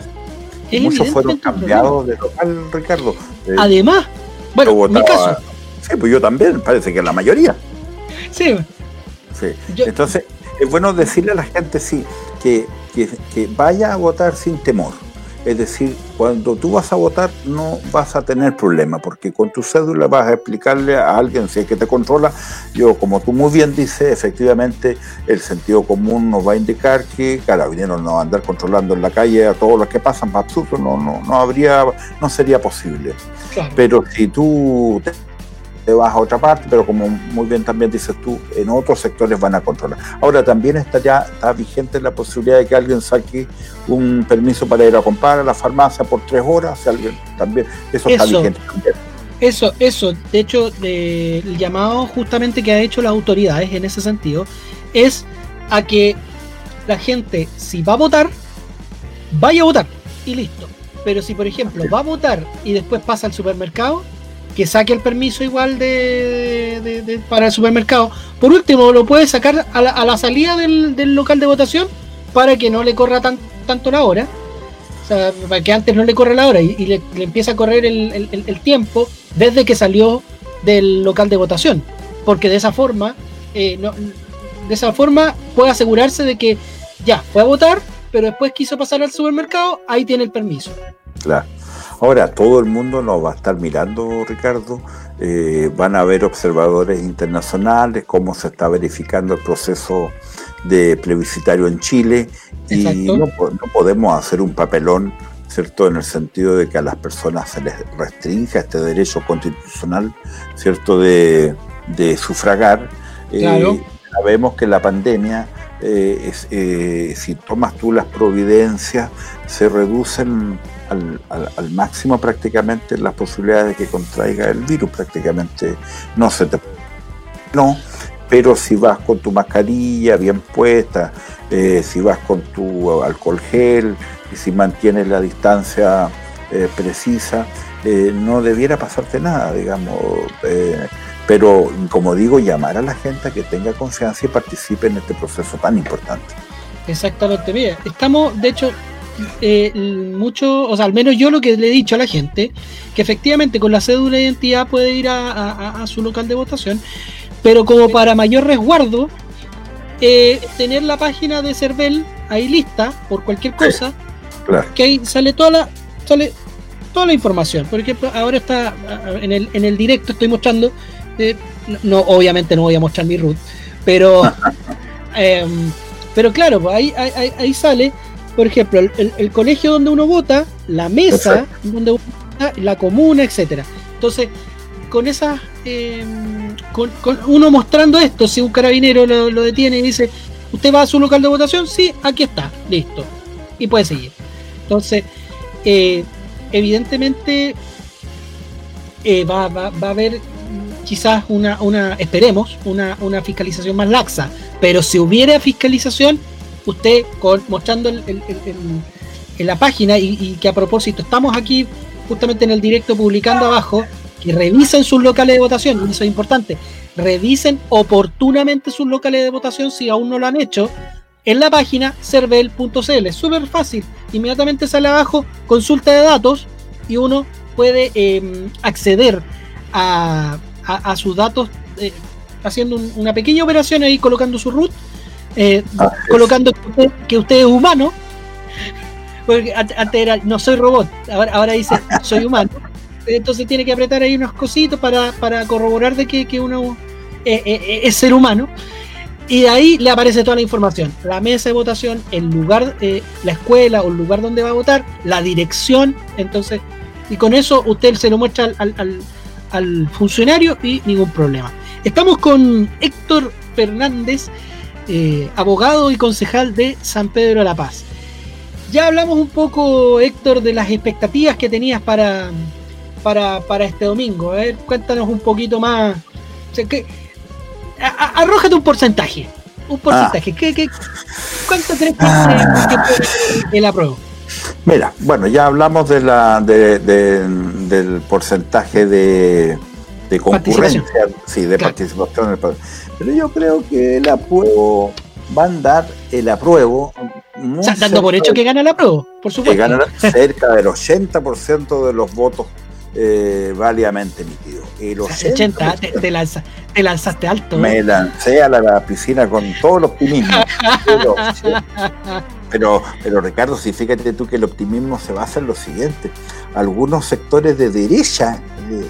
Muchos fueron cambiados de local, Ricardo. Eh, Además, bueno, en mi caso. Sí, pues yo también, parece que la mayoría. Sí, entonces, es bueno decirle a la gente, sí, que, vaya a votar sin temor. Es decir, cuando tú vas a votar no vas a tener problema, porque con tu cédula vas a explicarle a alguien si es que te controla. Yo, como tú muy bien dices, efectivamente el sentido común nos va a indicar que Carabineros no va a andar controlando en la calle a todos los que pasan, absurdo, no, no, no habría, no sería posible. Pero si tú vas a otra parte, pero como muy bien también dices tú, en otros sectores van a controlar. Ahora también está ya está vigente la posibilidad de que alguien saque un permiso para ir a comprar a la farmacia por tres horas, alguien también, eso, está vigente Eso, eso, de hecho, el llamado justamente que ha hecho las autoridades en ese sentido es a que la gente, si va a votar, vaya a votar y listo. Pero si, por ejemplo, va a votar y después pasa al supermercado, que saque el permiso igual de, para el supermercado. Por último, lo puede sacar a la, salida del, local de votación para que no le corra tan, tanto la hora. O sea, para que antes no le corra la hora y, le, empieza a correr el, tiempo desde que salió del local de votación, porque de esa forma, eh, de esa forma puede asegurarse de que ya fue a votar, pero después quiso pasar al supermercado, ahí tiene el permiso. Claro. Ahora, todo el mundo nos va a estar mirando, Ricardo. Eh, van a haber observadores internacionales, cómo se está verificando el proceso de plebiscitario en Chile. Y no, podemos hacer un papelón, ¿cierto? En el sentido de que a las personas se les restringe este derecho constitucional, ¿cierto? De, sufragar. Eh, sabemos que la pandemia eh, eh, si tomas tú las providencias, se reducen al, máximo prácticamente las posibilidades de que contraiga el virus, prácticamente no se te... No, pero si vas con tu mascarilla bien puesta, eh, si vas con tu alcohol gel y si mantienes la distancia precisa, no debiera pasarte nada, digamos. Pero, como digo, llamar a la gente a que tenga confianza y participe en este proceso tan importante. Exactamente, mira, estamos, de hecho, eh, mucho, o sea, al menos yo lo que le he dicho a la gente, que efectivamente con la cédula de identidad puede ir a, su local de votación, pero como para mayor resguardo, eh, tener la página de CERVEL ahí lista por cualquier cosa, que ahí sale toda la, sale toda la información. Por ejemplo, ahora está en el, en el directo, estoy mostrando no, obviamente no voy a mostrar mi root, pero, *laughs* em, pero claro, pues ahí, ahí, sale, por ejemplo, el, colegio donde uno vota, la mesa donde uno vota, la comuna, etcétera. Entonces, con esas, em, con, uno mostrando esto, si un carabinero lo, detiene y dice, ¿usted va a su local de votación? Sí, aquí está, listo. Y puede seguir. Entonces, eh, evidentemente eh, va, va, va, a haber quizás una, una esperemos, una, una fiscalización más laxa. Pero si hubiera fiscalización, usted con, mostrando en la página y, que a propósito estamos aquí justamente en el directo publicando abajo que revisen sus locales de votación, eso es importante, revisen oportunamente sus locales de votación si aún no lo han hecho en la página cervel.cl, súper fácil, inmediatamente sale abajo consulta de datos y uno puede em, acceder a, a, sus datos, eh, haciendo una pequeña operación ahí, colocando su root, eh, ah, colocando que usted, es humano, *laughs* porque antes era no soy robot, ahora, ahora dice soy humano. *laughs* Entonces tiene que apretar ahí unos cositos para, corroborar de que, uno eh, es ser humano. Y de ahí le aparece toda la información. La mesa de votación, el lugar, la escuela o el lugar donde va a votar, la dirección. Entonces, y con eso usted se lo muestra al, al funcionario y ningún problema. Estamos con Héctor Fernández, eh, abogado y concejal de San Pedro de la Paz. Ya hablamos un poco, Héctor, de las expectativas que tenías para, para, este domingo. A ver, cuéntanos un poquito más. arrójate un porcentaje. Un porcentaje. Ah. cuánto crees que, ah. el apruebo? Mira, bueno, ya hablamos de la, del porcentaje de, concurrencia, sí, de participación. Pero yo creo que el apruebo va a andar el apruebo. O sea, dando por hecho que gana el apruebo, por supuesto. Que gana *laughs* cerca del 80% de los votos eh, válidamente emitidos. El 80, te, lanzaste alto. Me lancé a la, piscina con todo el optimismo. Pero, pero Ricardo, si fíjate tú que el optimismo se basa en lo siguiente. Algunos sectores de derecha, eh,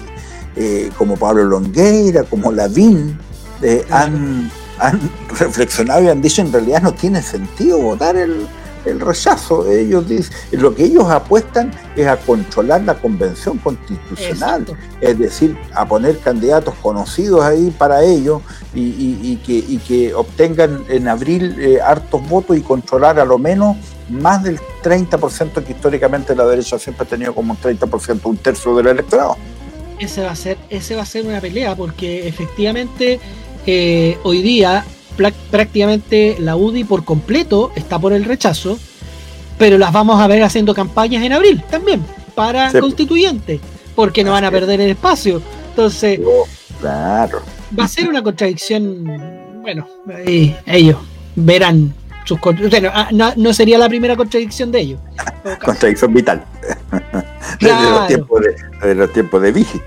eh, como Pablo Longueira, como Lavín, eh, han, han reflexionado y han dicho en realidad no tiene sentido votar el, el rechazo. Ellos dicen, lo que ellos apuestan es a controlar la convención constitucional, es decir, a poner candidatos conocidos ahí para ellos y, que, que, obtengan en abril eh, hartos votos y controlar a lo menos más del 30% que históricamente la derecha siempre ha tenido como un 30%, un tercio del electorado. Ese va a ser, ese va a ser una pelea, porque efectivamente eh, hoy día prácticamente la UDI por completo está por el rechazo, pero las vamos a ver haciendo campañas en abril también para constituyentes, porque no van a perder el espacio. Entonces, oh, claro. va a ser una contradicción, bueno, ellos verán sus bueno, ah, no, sería la primera contradicción de ellos. Contradicción vital. Desde, los tiempos de, desde los tiempos de Vigi.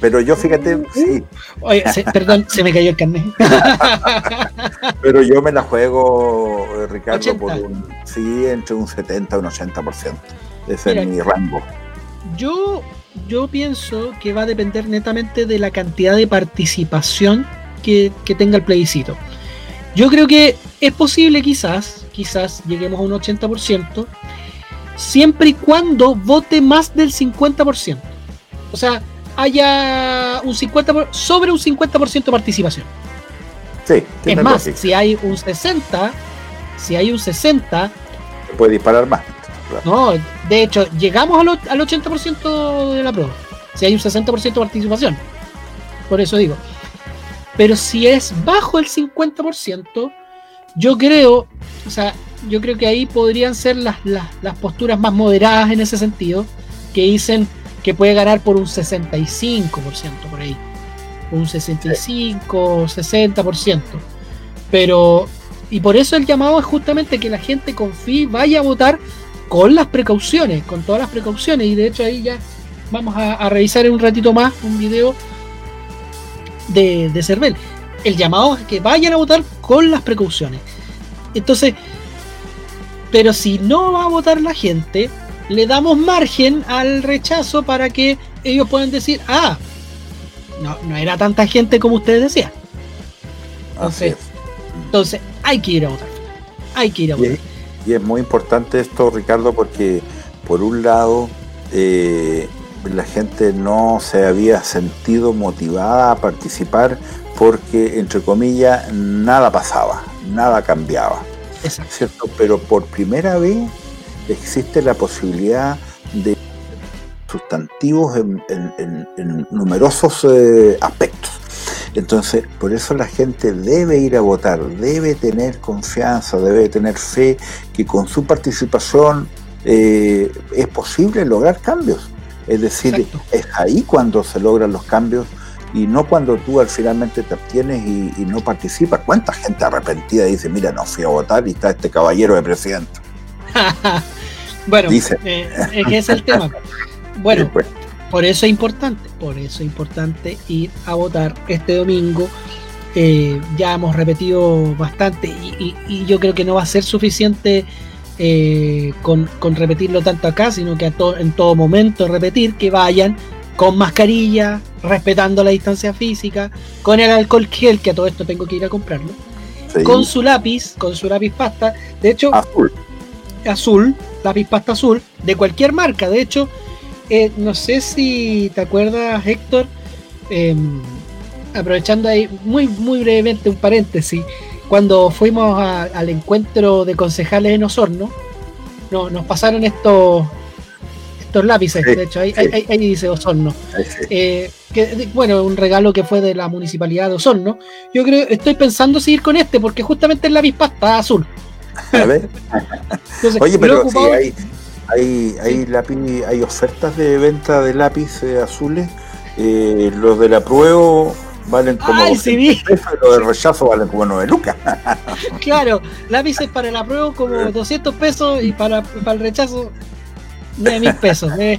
Pero yo fíjate, sí. Oye, perdón, se me cayó el carnet. *laughs* Pero yo me la juego, eh, Ricardo, por un, sí, entre un 70 y un 80%. Ese es mi rango. Yo, yo pienso que va a depender netamente de la cantidad de participación que, que tenga el plebiscito. Yo creo que es posible quizás, quizás lleguemos a un 80%, siempre y cuando vote más del 50%. O sea, haya un 50 sobre un 50% de participación. Sí, es más, si hay un 60, si hay un 60, puede disparar más. No, de hecho, llegamos al, al 80% de la prueba. Si hay un 60% de participación. Por eso digo. Pero si es bajo el 50%, yo creo, o sea, yo creo que ahí podrían ser las, las, posturas más moderadas en ese sentido, que dicen que puede ganar por un 65% por ahí. Un 65, 60%. Pero, y por eso el llamado es justamente que la gente confíe, vaya a votar con las precauciones, con todas las precauciones. Y de hecho ahí ya vamos a, revisar en un ratito más un video de, de Cervel. El llamado es que vayan a votar con las precauciones. Entonces, pero si no va a votar la gente, le damos margen al rechazo para que ellos puedan decir, ah, no, no era tanta gente como ustedes decían. Entonces, entonces hay que ir a votar. Hay que ir a votar. Y es muy importante esto, Ricardo, porque por un lado eh, la gente no se había sentido motivada a participar porque, entre comillas, nada pasaba, nada cambiaba. ¿Cierto? Pero por primera vez existe la posibilidad de sustantivos en, numerosos eh, aspectos. Entonces, por eso la gente debe ir a votar, debe tener confianza, debe tener fe que con su participación eh, es posible lograr cambios. Es decir, es ahí cuando se logran los cambios y no cuando tú al finalmente te abstienes y, no participas. ¿Cuánta gente arrepentida dice, mira, no fui a votar y está este caballero de presidente? *laughs* bueno, dice. Eh, ese es el tema. *laughs* Bueno, pues. por eso es importante, por eso es importante ir a votar este domingo. Eh, ya hemos repetido bastante y, yo creo que no va a ser suficiente eh, con, repetirlo tanto acá, sino que en todo momento repetir que vayan con mascarilla, respetando la distancia física, con el alcohol gel, que a todo esto tengo que ir a comprarlo, con su lápiz, con su lápiz pasta, de hecho, azul, azul lápiz pasta azul, de cualquier marca, de hecho, eh, no sé si te acuerdas, Héctor, em, aprovechando ahí muy, muy brevemente un paréntesis, cuando fuimos al encuentro de concejales en Osorno, no, nos pasaron estos lápices, de hecho, ahí, dice Osorno. Eh, que, bueno, un regalo que fue de la municipalidad de Osorno. Yo creo, estoy pensando seguir con este, porque justamente el lápiz pasta azul. Oye, pero si hay, hay, hay, lápiz, hay ofertas de venta de lápices azules. Eh, los de la prueba valen como Ay, pesos y los de rechazo valen como 9 lucas. claro, lápices para la prueba como 200 pesos y para, para el rechazo de mil pesos. Eh.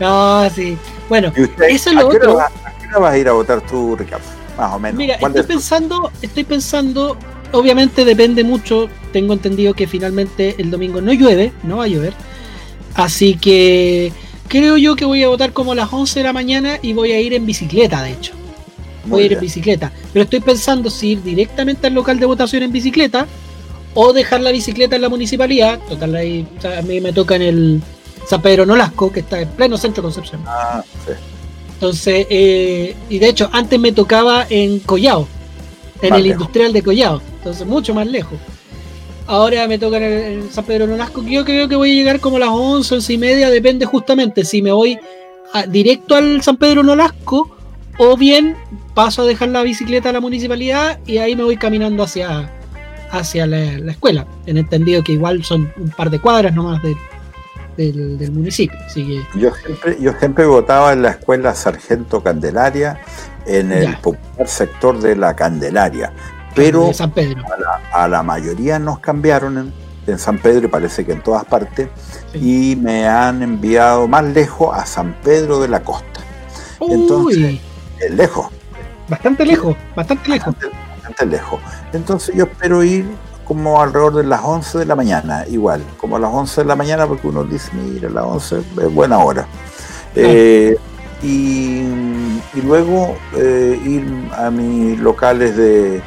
No, sí. Bueno, eso es lo otro. ¿A qué vas a ir a votar tú, Ricardo? Más o menos. Mira, estoy pensando, estoy pensando, obviamente depende mucho. Tengo entendido que finalmente el domingo no llueve, no va a llover. Así que creo yo que voy a votar como a las 11 de la mañana y voy a ir en bicicleta, de hecho. Voy a ir en bicicleta. Pero estoy pensando si ir directamente al local de votación en bicicleta o dejar la bicicleta en la municipalidad. Total, ahí a mí me toca en el, San Pedro Nolasco, que está en pleno centro de Concepción. Ah, sí. Entonces, eh, y de hecho, antes me tocaba en Collao, en el industrial de Collao, entonces mucho más lejos. Ahora me toca en, San Pedro Nolasco, que yo creo que voy a llegar como a las 11, 11 y media, depende justamente si me voy directo al San Pedro Nolasco o bien paso a dejar la bicicleta a la municipalidad y ahí me voy caminando hacia, hacia la, la escuela. En entendido que igual son un par de cuadras nomás de, del, municipio. yo, siempre, yo siempre votaba en la escuela Sargento Candelaria, en el popular sector de la Candelaria, pero A, la, mayoría nos cambiaron en, San Pedro y parece que en todas partes, y me han enviado más lejos a San Pedro de la Costa. Entonces, Es lejos. Bastante lejos, bastante lejos. Bastante, lejos. Entonces yo espero ir como alrededor de las 11 de la mañana, igual, como a las 11 de la mañana, porque uno dice, mira, las 11 es buena hora. Eh, y, luego eh, ir a mis locales de,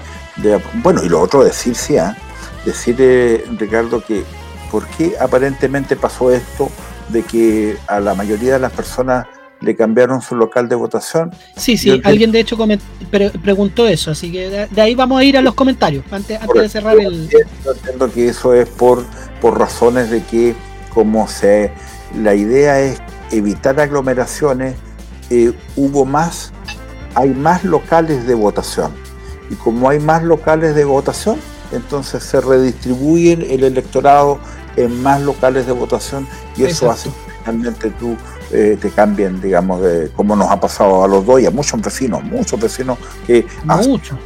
Bueno, y lo otro, decir, sí, ¿ah? decir, eh, Ricardo, que por qué aparentemente pasó esto de que a la mayoría de las personas le cambiaron su local de votación. Sí, sí, alguien de hecho preguntó eso, así que de, ahí vamos a ir a los comentarios, antes, de cerrar el... Yo entiendo que eso es por, por razones de que como se... La idea es evitar aglomeraciones, eh, hubo más, hay más locales de votación. Y como hay más locales de votación, entonces se redistribuye el electorado en más locales de votación y eso hace que realmente tú eh, te cambien, digamos, de como nos ha pasado a los dos y a muchos vecinos, muchos vecinos que Mucho.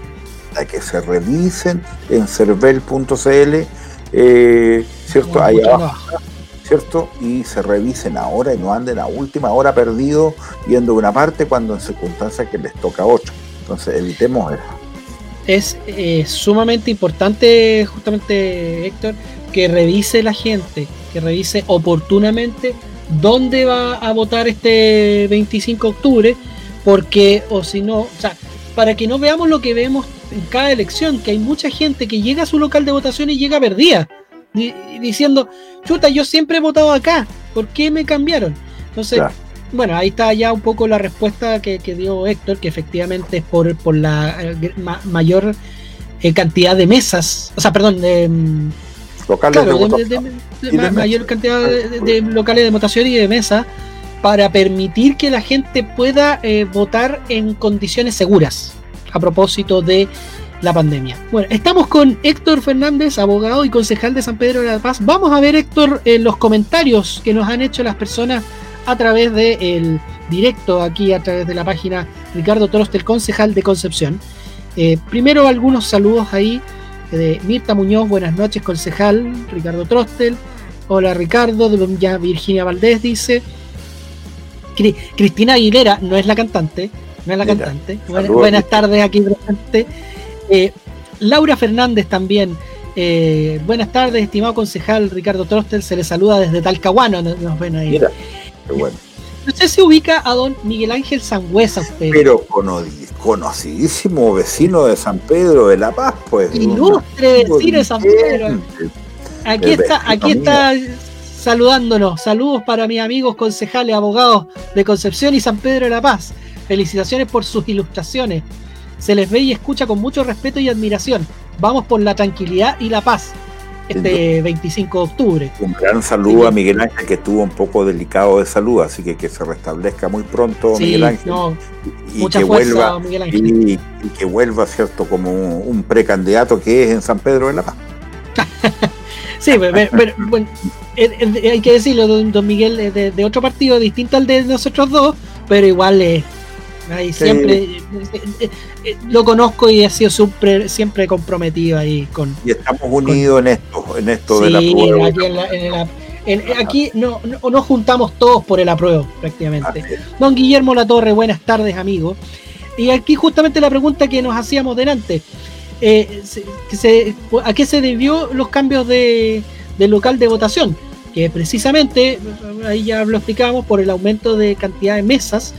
que se revisen en cervel.cl, eh, ¿cierto? Ahí abajo, ¿cierto? Y se revisen ahora y no anden a última hora perdido yendo de una parte cuando en circunstancias que les toca ocho. Entonces evitemos eso. Es eh, sumamente importante, justamente, Héctor, que revise la gente, que revise oportunamente dónde va a votar este 25 de octubre, porque, o si no, o sea, para que no veamos lo que vemos en cada elección, que hay mucha gente que llega a su local de votación y llega perdida, diciendo, chuta, yo siempre he votado acá, ¿por qué me cambiaron? Entonces, bueno, ahí está ya un poco la respuesta que, dio Héctor, que efectivamente es por, por la eh, mayor eh, cantidad de mesas, o sea, perdón, de locales de, mayor cantidad de, locales de votación y de mesa para permitir que la gente pueda eh, votar en condiciones seguras a propósito de la pandemia. Bueno, estamos con Héctor Fernández, abogado y concejal de San Pedro de la Paz. Vamos a ver, Héctor, en los comentarios que nos han hecho las personas a través del directo aquí, a través de la página Ricardo Torostel, concejal de Concepción. Eh, primero algunos saludos ahí de Mirta Muñoz, buenas noches, concejal, Ricardo Trostel. Hola Ricardo, ya Virginia Valdés dice. Cristina Aguilera no es la cantante, no es la cantante. buenas tardes aquí presente. Eh, Laura Fernández también. Eh, buenas tardes, estimado concejal Ricardo Trostel, se le saluda desde Talcahuano, nos, ven ahí. Mira, qué bueno. Sé si ubica a don Miguel Ángel Sangüesa usted. Pero conocidísimo vecino de San Pedro de la Paz, pues. Ilustre vecino de San Pedro. Aquí está, aquí está saludándonos. Saludos para mis amigos concejales, abogados de Concepción y San Pedro de la Paz. Felicitaciones por sus ilustraciones. Se les ve y escucha con mucho respeto y admiración. Vamos por la tranquilidad y la paz este 25 de octubre. Un gran saludo a Miguel Ángel, que estuvo un poco delicado de salud, así que que se restablezca muy pronto Miguel Ángel. y, que vuelva, Y, que vuelva, ¿cierto?, como un, precandidato que es en San Pedro de la Paz. *laughs* sí, pero, bueno, hay que decirlo, don, Miguel es de, otro partido distinto al de nosotros dos, pero igual es Ahí siempre eh, eh, eh, lo conozco y ha sido siempre, siempre comprometido ahí con. Y estamos unidos en esto, en esto de la prueba. Aquí, aquí no, no, nos juntamos todos por el apruebo, prácticamente. Don Guillermo Latorre, buenas tardes, amigo. Y aquí justamente la pregunta que nos hacíamos delante. ¿A qué se debió los cambios de, del local de votación? Que precisamente, ahí ya lo explicamos, por el aumento de cantidad de mesas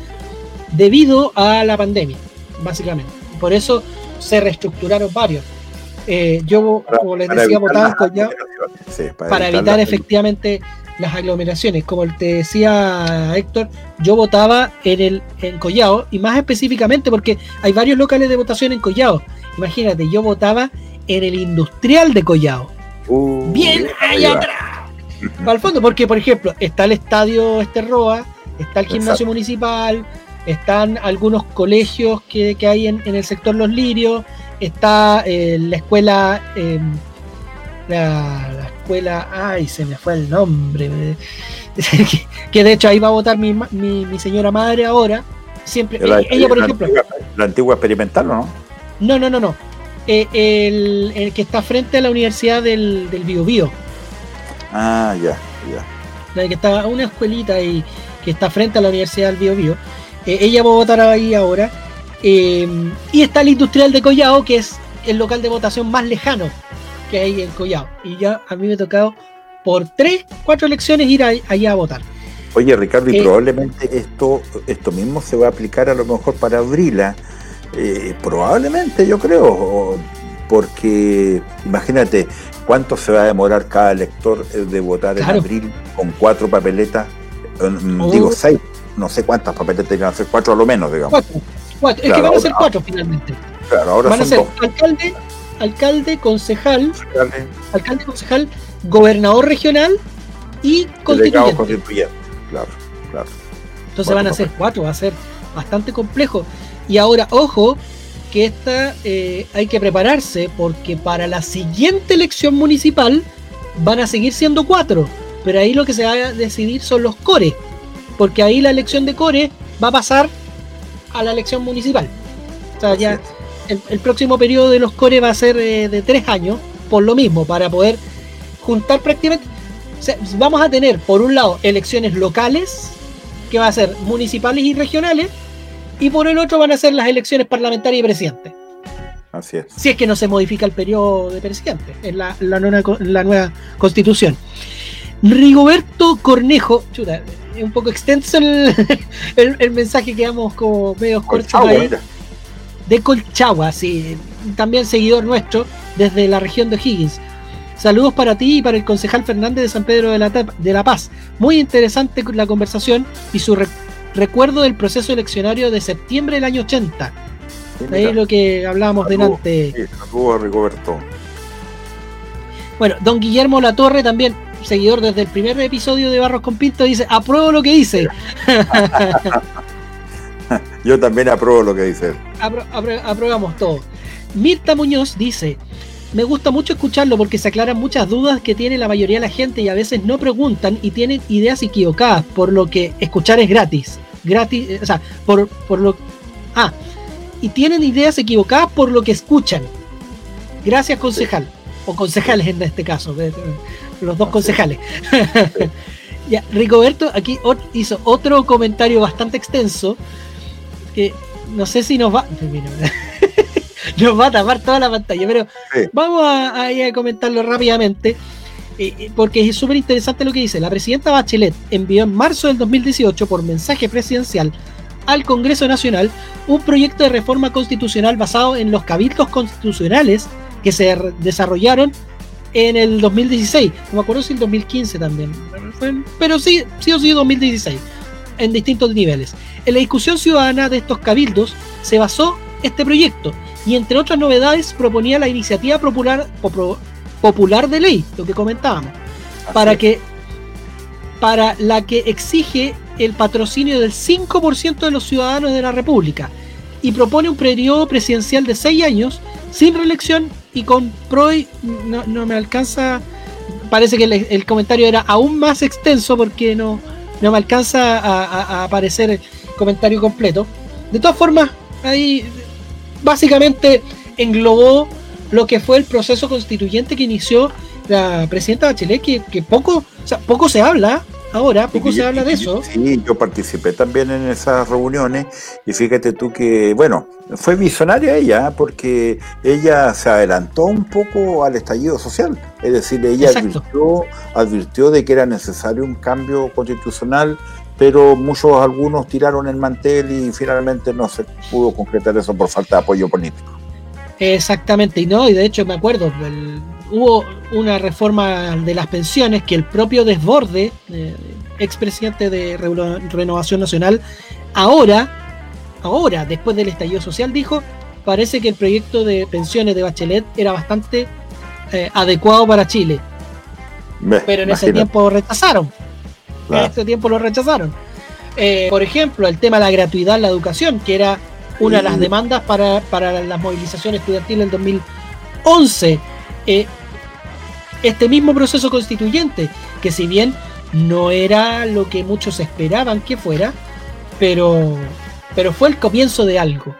debido a la pandemia, básicamente. Por eso se reestructuraron varios. Eh, yo, como les decía, votaba en Collao para, evitar, efectivamente las aglomeraciones. Como te decía Héctor, yo votaba en el en Collao y más específicamente porque hay varios locales de votación en Collao. Imagínate, yo votaba en el industrial de Collao. Uh, Bien allá atrás. Al fondo, porque por ejemplo, está el estadio Esterroa, está el gimnasio municipal, están algunos colegios que, hay en, el sector Los Lirios, está eh, la escuela, em, la, escuela, ay, se me fue el nombre, *laughs* que, de hecho ahí va a votar mi, mi, señora madre ahora, siempre, ella por ejemplo... la antigua experimental, ¿no? No, no, no, no. Eh, el, que está frente a la Universidad del, del Bio, Bio. Ah, ya, ya. La que está una escuelita ahí que está frente a la Universidad del Bio Bio. Eh, ella va a votar ahí ahora. Eh, y está el industrial de Collao, que es el local de votación más lejano que hay en Collao. Y ya a mí me ha tocado por tres, cuatro elecciones ir allá a votar. Oye, Ricardo, y eh, probablemente esto, esto mismo se va a aplicar a lo mejor para Abrila. Eh, probablemente, yo creo, porque imagínate cuánto se va a demorar cada elector de votar en abril con cuatro papeletas, mm, digo oh. seis, no sé cuántas papeletas van a ser, cuatro a lo menos, digamos. Cuatro, es que van a ser cuatro finalmente. Claro, ahora van a ser alcalde, alcalde, concejal, alcalde. concejal, gobernador regional y constituyente. Claro, claro. Entonces van a ser cuatro, va a ser bastante complejo. Y ahora, ojo, que esta eh, hay que prepararse porque para la siguiente elección municipal van a seguir siendo cuatro. Pero ahí lo que se va a decidir son los core. Porque ahí la elección de core va a pasar a la elección municipal. O sea, ya el, próximo periodo de los core va a ser eh, de tres años, por lo mismo, para poder juntar prácticamente. vamos a tener, por un lado, elecciones locales, que va a ser municipales y regionales, y por el otro van a ser las elecciones parlamentarias y presidente. Así es. Si es que no se modifica el periodo de presidente en la, nueva, constitución. Rigoberto Cornejo, chuta, es un poco extenso el, *laughs* mensaje que damos como medios cortos ahí de Colchagua, sí, también seguidor nuestro desde la región de Higgins. Saludos para ti y para el concejal Fernández de San Pedro de la, de la Paz. Muy interesante la conversación y su recuerdo del proceso eleccionario de septiembre del año 80. ahí lo que hablábamos delante. Sí, saludos a Rigoberto. Bueno, don Guillermo Latorre también, seguidor desde el primer episodio de Barros con Pinto, dice, apruebo lo que dice. *laughs* Yo también apruebo lo que dice. aprobamos todo. Mirta Muñoz dice, me gusta mucho escucharlo porque se aclaran muchas dudas que tiene la mayoría de la gente y a veces no preguntan y tienen ideas equivocadas, por lo que escuchar es gratis. Gratis, eh, o sea, por, por lo... Ah, y tienen ideas equivocadas por lo que escuchan. Gracias, concejal. O concejales en este caso, los dos concejales. *laughs* ya, Ricoberto aquí hizo otro comentario bastante extenso que no sé si nos va. *laughs* *laughs* nos va a tapar toda la pantalla, pero vamos a, a, comentarlo rápidamente. Eh, eh, porque es súper interesante lo que dice. La presidenta Bachelet envió en marzo del 2018 por mensaje presidencial al Congreso Nacional un proyecto de reforma constitucional basado en los cabildos constitucionales que se desarrollaron en el 2016. No me acuerdo si el 2015 también. Pero sí, sí o sí 2016. En distintos niveles. En la discusión ciudadana de estos cabildos se basó este proyecto y entre otras novedades proponía la iniciativa popular, popular de ley, lo que comentábamos, para que para la que exige el patrocinio del 5% de los ciudadanos de la República y propone un periodo presidencial de 6 años sin reelección y con pro no, no me alcanza parece que el, comentario era aún más extenso porque no, no me alcanza a, aparecer el comentario completo. De todas formas ahí básicamente englobó lo que fue el proceso constituyente que inició la presidenta Bachelet, que, poco, o sea, poco se habla ahora, poco se habla de eso. Sí, yo participé también en esas reuniones y fíjate tú que, bueno, fue visionaria ella porque ella se adelantó un poco al estallido social, es decir, ella advirtió, advirtió de que era necesario un cambio constitucional pero muchos, algunos tiraron el mantel y finalmente no se pudo concretar eso por falta de apoyo político. Exactamente, y no, y de hecho me acuerdo, hubo una reforma de las pensiones que el propio Desborde, eh, expresidente de Renovación Nacional, ahora, ahora, después del estallido social, dijo, parece que el proyecto de pensiones de Bachelet era bastante eh, adecuado para Chile. pero en ese tiempo rechazaron. En este tiempo lo rechazaron. Eh, por ejemplo, el tema de la gratuidad en la educación, que era una de las demandas para, para las movilizaciones estudiantiles del 2011. Eh, este mismo proceso constituyente, que si bien no era lo que muchos esperaban que fuera, pero, pero fue el comienzo de algo.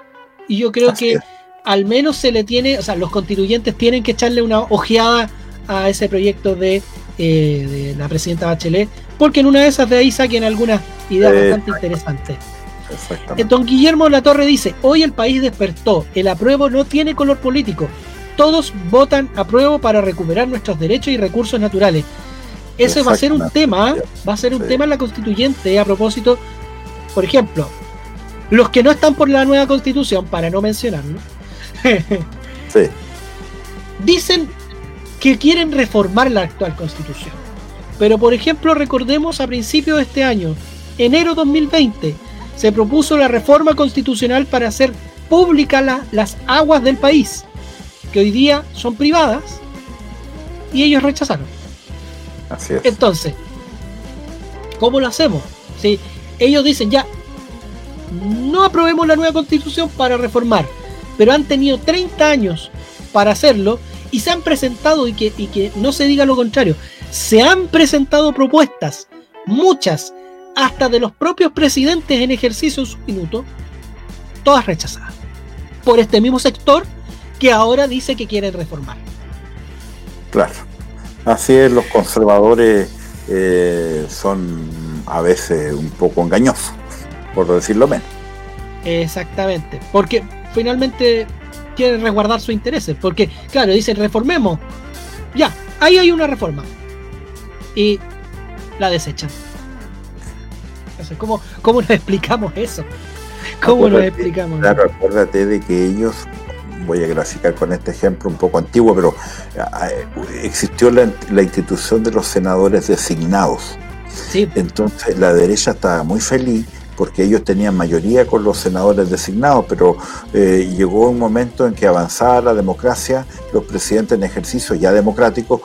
Y yo creo que al menos se le tiene, o sea, los constituyentes tienen que echarle una ojeada a ese proyecto de, eh, de la presidenta Bachelet porque en una de esas de ahí saquen algunas ideas bastante interesantes. Exactamente. Don Guillermo Latorre dice, hoy el país despertó, el apruebo no tiene color político, todos votan apruebo para recuperar nuestros derechos y recursos naturales. Ese va a ser un tema, va a ser un tema en la constituyente a propósito, por ejemplo, los que no están por la nueva constitución, para no mencionarlo, sí. *laughs* dicen que quieren reformar la actual constitución. Pero por ejemplo, recordemos a principios de este año, enero 2020, se propuso la reforma constitucional para hacer pública las aguas del país, que hoy día son privadas, y ellos rechazaron. Así es. Entonces, ¿cómo lo hacemos? Si ellos dicen ya, no aprobemos la nueva constitución para reformar, pero han tenido 30 años para hacerlo y se han presentado, y que, y que no se diga lo contrario, se han presentado propuestas, muchas, hasta de los propios presidentes en ejercicio en su minuto, todas rechazadas por este mismo sector que ahora dice que quieren reformar. Claro, así es, los conservadores eh, son a veces un poco engañosos, por decirlo menos. Exactamente, porque finalmente quieren resguardar sus intereses, porque claro, dicen reformemos, ya, ahí hay una reforma, y la desechan. ¿cómo, ¿Cómo nos explicamos eso? ¿Cómo nos explicamos? Claro, acuérdate de que ellos, voy a graficar con este ejemplo un poco antiguo, pero ah, existió la, institución de los senadores designados. Sí. Entonces la derecha estaba muy feliz porque ellos tenían mayoría con los senadores designados, pero eh, llegó un momento en que avanzaba la democracia, los presidentes en ejercicio ya democráticos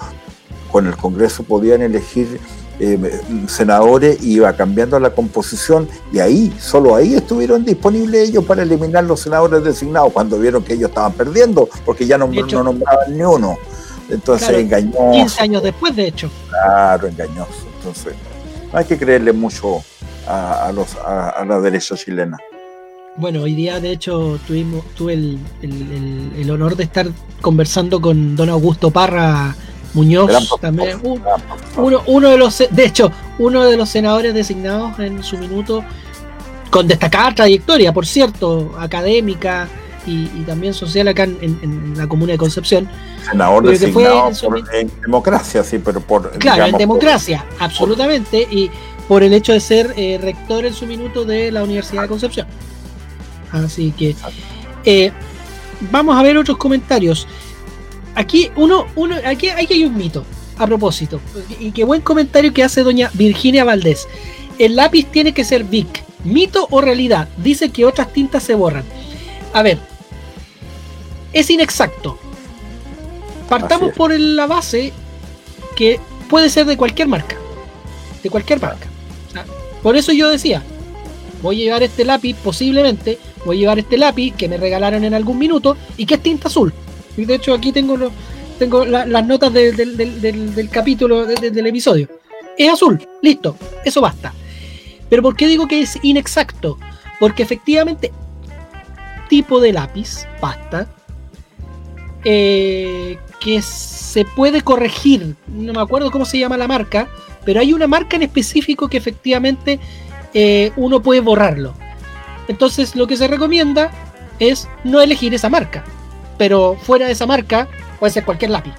con el Congreso podían elegir eh, senadores iba cambiando la composición y ahí, solo ahí estuvieron disponibles ellos para eliminar los senadores designados cuando vieron que ellos estaban perdiendo porque ya no, nombraban ni uno. Entonces engañoso. 15 años después, de hecho. Claro, engañoso. Entonces, hay que creerle mucho a, los, a, la derecha chilena. Bueno, hoy día de hecho tuvimos, tuve el, el, honor de estar conversando con don Augusto Parra Muñoz también, uno, uno de los, de hecho, uno de los senadores designados en su minuto, con destacada trayectoria, por cierto, académica y, también social acá en, la comuna de Concepción. Senador designado en, democracia, sí, pero por... Claro, en democracia, absolutamente, y por el hecho de ser eh, rector en su minuto de la Universidad de Concepción. Así que... Eh, vamos a ver otros comentarios aquí uno, uno, aquí, hay un mito, a propósito. Y qué buen comentario que hace doña Virginia Valdés. El lápiz tiene que ser Vic. ¿Mito o realidad? Dice que otras tintas se borran. A ver, es inexacto. Partamos por la base que puede ser de cualquier marca. De cualquier marca. por eso yo decía, voy a llevar este lápiz, posiblemente, voy a llevar este lápiz que me regalaron en algún minuto y que es tinta azul. Y de hecho aquí tengo, tengo las notas del, capítulo, del episodio. Es azul, listo, eso basta. Pero ¿por qué digo que es inexacto? Porque efectivamente, tipo de lápiz, pasta, eh, que se puede corregir, no me acuerdo cómo se llama la marca, pero hay una marca en específico que efectivamente eh, uno puede borrarlo. Entonces lo que se recomienda es no elegir esa marca pero fuera de esa marca puede ser cualquier lápiz,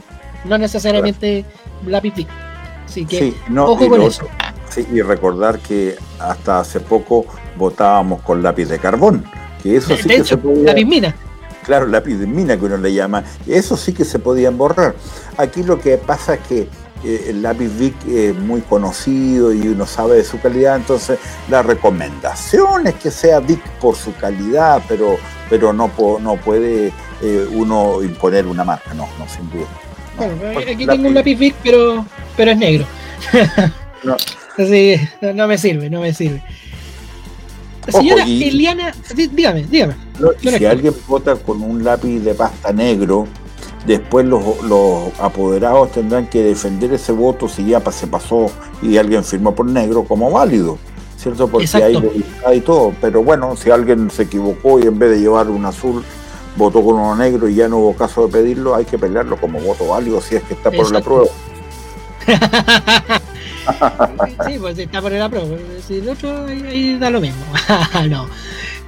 no necesariamente lápiz Bic. Así que ojo con eso. Sí, y recordar que hasta hace poco votábamos con lápiz de carbón, que eso sí que se podía... lápiz mina. Claro, lápiz de mina que uno le llama, eso sí que se podían borrar. Aquí lo que pasa es que eh, el lápiz Bic es muy conocido y uno sabe de su calidad, entonces la recomendación es que sea Bic por su calidad, pero, pero no, no puede eh, uno imponer una marca, no, no, sin duda. bueno, aquí tengo un lápiz Bic, pero, pero es negro. *laughs* no. Así, no, me sirve, no me sirve. Señora Eliana, dígame, dígame. si alguien vota con un lápiz de pasta negro, después los, apoderados tendrán que defender ese voto si ya se pasó y alguien firmó por negro como válido, ¿cierto? Porque hay voluntad y todo. Pero bueno, si alguien se equivocó y en vez de llevar un azul votó con uno negro y ya no hubo caso de pedirlo, hay que pelearlo como voto válido si es que está por la prueba. *laughs* sí, pues está por el apruebo. Si el otro ahí, da lo mismo. *laughs* no.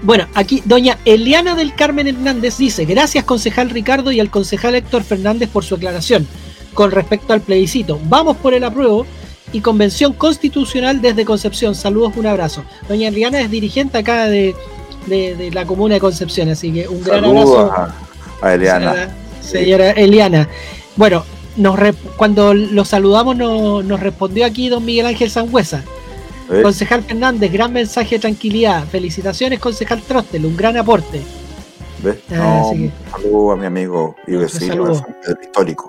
Bueno, aquí doña Eliana del Carmen Hernández dice, gracias concejal Ricardo y al concejal Héctor Fernández por su aclaración con respecto al plebiscito. Vamos por el apruebo y convención constitucional desde Concepción. Saludos, un abrazo. Doña Eliana es dirigente acá de, la comuna de Concepción, así que un gran abrazo a, Eliana. Señora, Eliana. Bueno, nos cuando lo saludamos nos respondió aquí don Miguel Ángel Sangüesa. Concejal Fernández, gran mensaje de tranquilidad. Felicitaciones, concejal Trostel, un gran aporte. ¿Ves? Ah, saludo a mi amigo y vecino histórico.